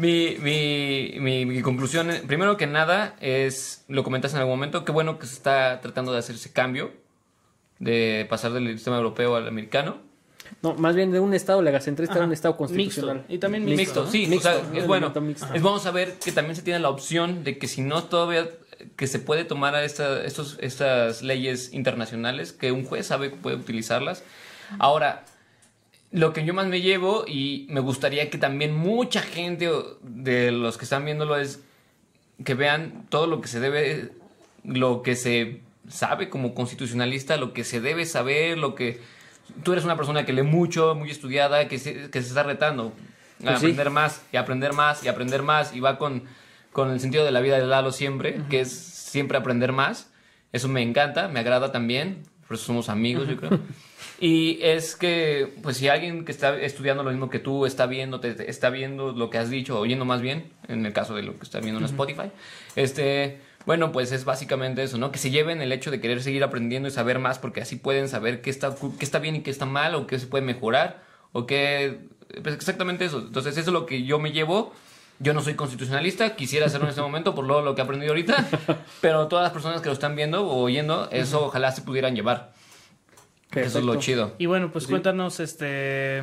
Mi, mi, mi, mi conclusión, primero que nada, es, lo comentas en algún momento, qué bueno que se está tratando de hacer ese cambio, de pasar del sistema europeo al americano. No, más bien de un estado legacentrista a Ajá. un estado constitucional. Mixto. Y también Mixto, ¿no? sí, Mixto, o sea, es bueno. mixto. Es vamos a ver que también se tiene la opción de que si no todavía que se puede tomar a esta, estos, estas leyes internacionales, que un juez sabe que puede utilizarlas. Ahora, lo que yo más me llevo y me gustaría que también mucha gente de los que están viéndolo es que vean todo lo que se debe, lo que se sabe como constitucionalista, lo que se debe saber, lo que tú eres una persona que lee mucho, muy estudiada, que se, que se está retando a Pues sí. aprender más y aprender más y aprender más y va con, con el sentido de la vida de Lalo siempre, que es siempre aprender más. Eso me encanta, me agrada también, por eso somos amigos, yo creo. Y es que, pues si alguien que está estudiando lo mismo que tú está viendo, te, te está viendo lo que has dicho, oyendo más bien, en el caso de lo que está viendo en Spotify, este, bueno, pues es básicamente eso, ¿no? Que se lleven el hecho de querer seguir aprendiendo y saber más, porque así pueden saber qué está, qué está bien y qué está mal, o qué se puede mejorar, o qué... Pues exactamente eso. Entonces eso es lo que yo me llevo. Yo no soy constitucionalista, quisiera hacerlo en este momento por lo, lo que he aprendido ahorita, pero todas las personas que lo están viendo o oyendo, eso ojalá se pudieran llevar. Eso es lo chido. Y bueno, pues Sí. cuéntanos, este,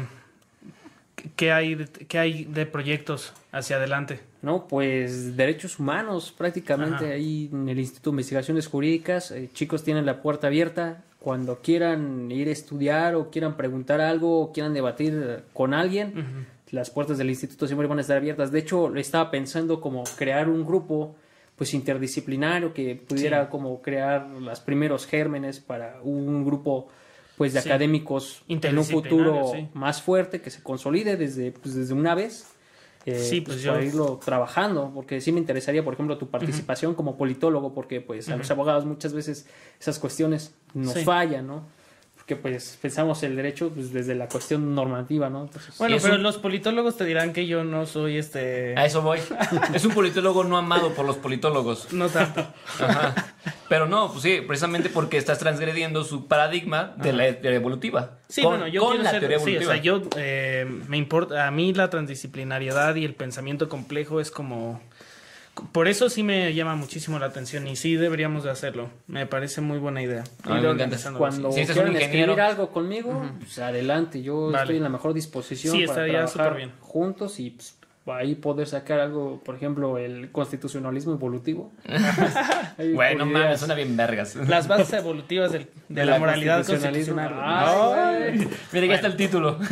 qué hay, de, qué hay de proyectos hacia adelante. No, pues derechos humanos, prácticamente Ajá. ahí en el Instituto de Investigaciones Jurídicas. eh, chicos tienen la puerta abierta. Cuando quieran ir a estudiar o quieran preguntar algo o quieran debatir con alguien, las puertas del instituto siempre van a estar abiertas. De hecho, estaba pensando como crear un grupo pues interdisciplinario que pudiera Sí. como crear los primeros gérmenes para un grupo pues de Sí. académicos en un futuro sí. más fuerte que se consolide desde pues, desde una vez eh, Sí, pues, pues yo- para irlo trabajando, porque sí me interesaría, por ejemplo, tu participación como politólogo, porque pues a los abogados muchas veces esas cuestiones nos fallan, ¿no? Porque pues pensamos el derecho pues, desde la cuestión normativa, ¿no? Entonces, Bueno, pero un- los politólogos te dirán que yo no soy este... A eso voy. Es un politólogo no amado por los politólogos. No tanto. Ajá. Pero no, pues sí, precisamente porque estás transgrediendo su paradigma de la teoría evolutiva. Sí, Con- bueno, yo con quiero la ser, teoría sí, o evolutiva. sea, yo eh, me importa, a mí la transdisciplinariedad y el pensamiento complejo es como, por eso sí me llama muchísimo la atención y sí deberíamos de hacerlo. Me parece muy buena idea. A mí me cuando. Si es un quieran ingeniero- escribir algo conmigo, pues adelante, yo Vale. estoy en la mejor disposición Sí, para trabajar bien. juntos y pues, ahí poder sacar algo, por ejemplo, el constitucionalismo evolutivo. Bueno, mames, suena bien vergas. Las bases evolutivas del- de, De la, la moralidad constitucional. Ay, Ay. Mira, ya está el título.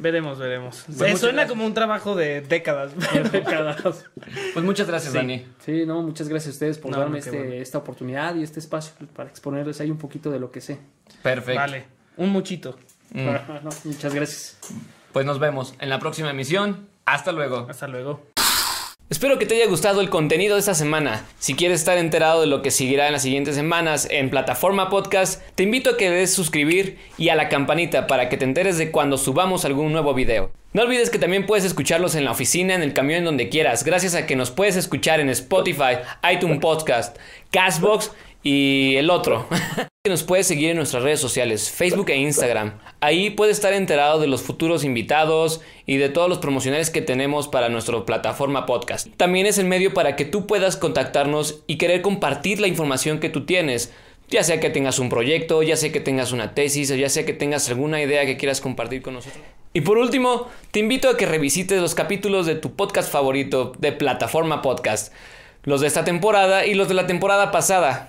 Veremos, veremos. Pues suena gracias. como un trabajo de décadas. Décadas. Pues muchas gracias, Sí. Dani. Sí, no, muchas gracias a ustedes por No, darme este, bueno. esta oportunidad y este espacio para exponerles ahí un poquito de lo que sé. Perfecto. Vale, un muchito. Mm. No, muchas gracias. Pues nos vemos en la próxima emisión. Hasta luego. Hasta luego. Espero que te haya gustado el contenido de esta semana. Si quieres estar enterado de lo que seguirá en las siguientes semanas en plataforma podcast, te invito a que des suscribir y a la campanita para que te enteres de cuando subamos algún nuevo video. No olvides que también puedes escucharlos en la oficina, en el camión, en donde quieras, gracias a que nos puedes escuchar en Spotify, iTunes Podcast, Castbox y el otro. Nos puedes seguir en nuestras redes sociales, Facebook e Instagram. Ahí puedes estar enterado de los futuros invitados y de todos los promocionales que tenemos para nuestra plataforma podcast. También es el medio para que tú puedas contactarnos y querer compartir la información que tú tienes. Ya sea que tengas un proyecto, ya sea que tengas una tesis, o ya sea que tengas alguna idea que quieras compartir con nosotros. Y por último, te invito a que revisites los capítulos de tu podcast favorito de plataforma podcast. Los de esta temporada y los de la temporada pasada.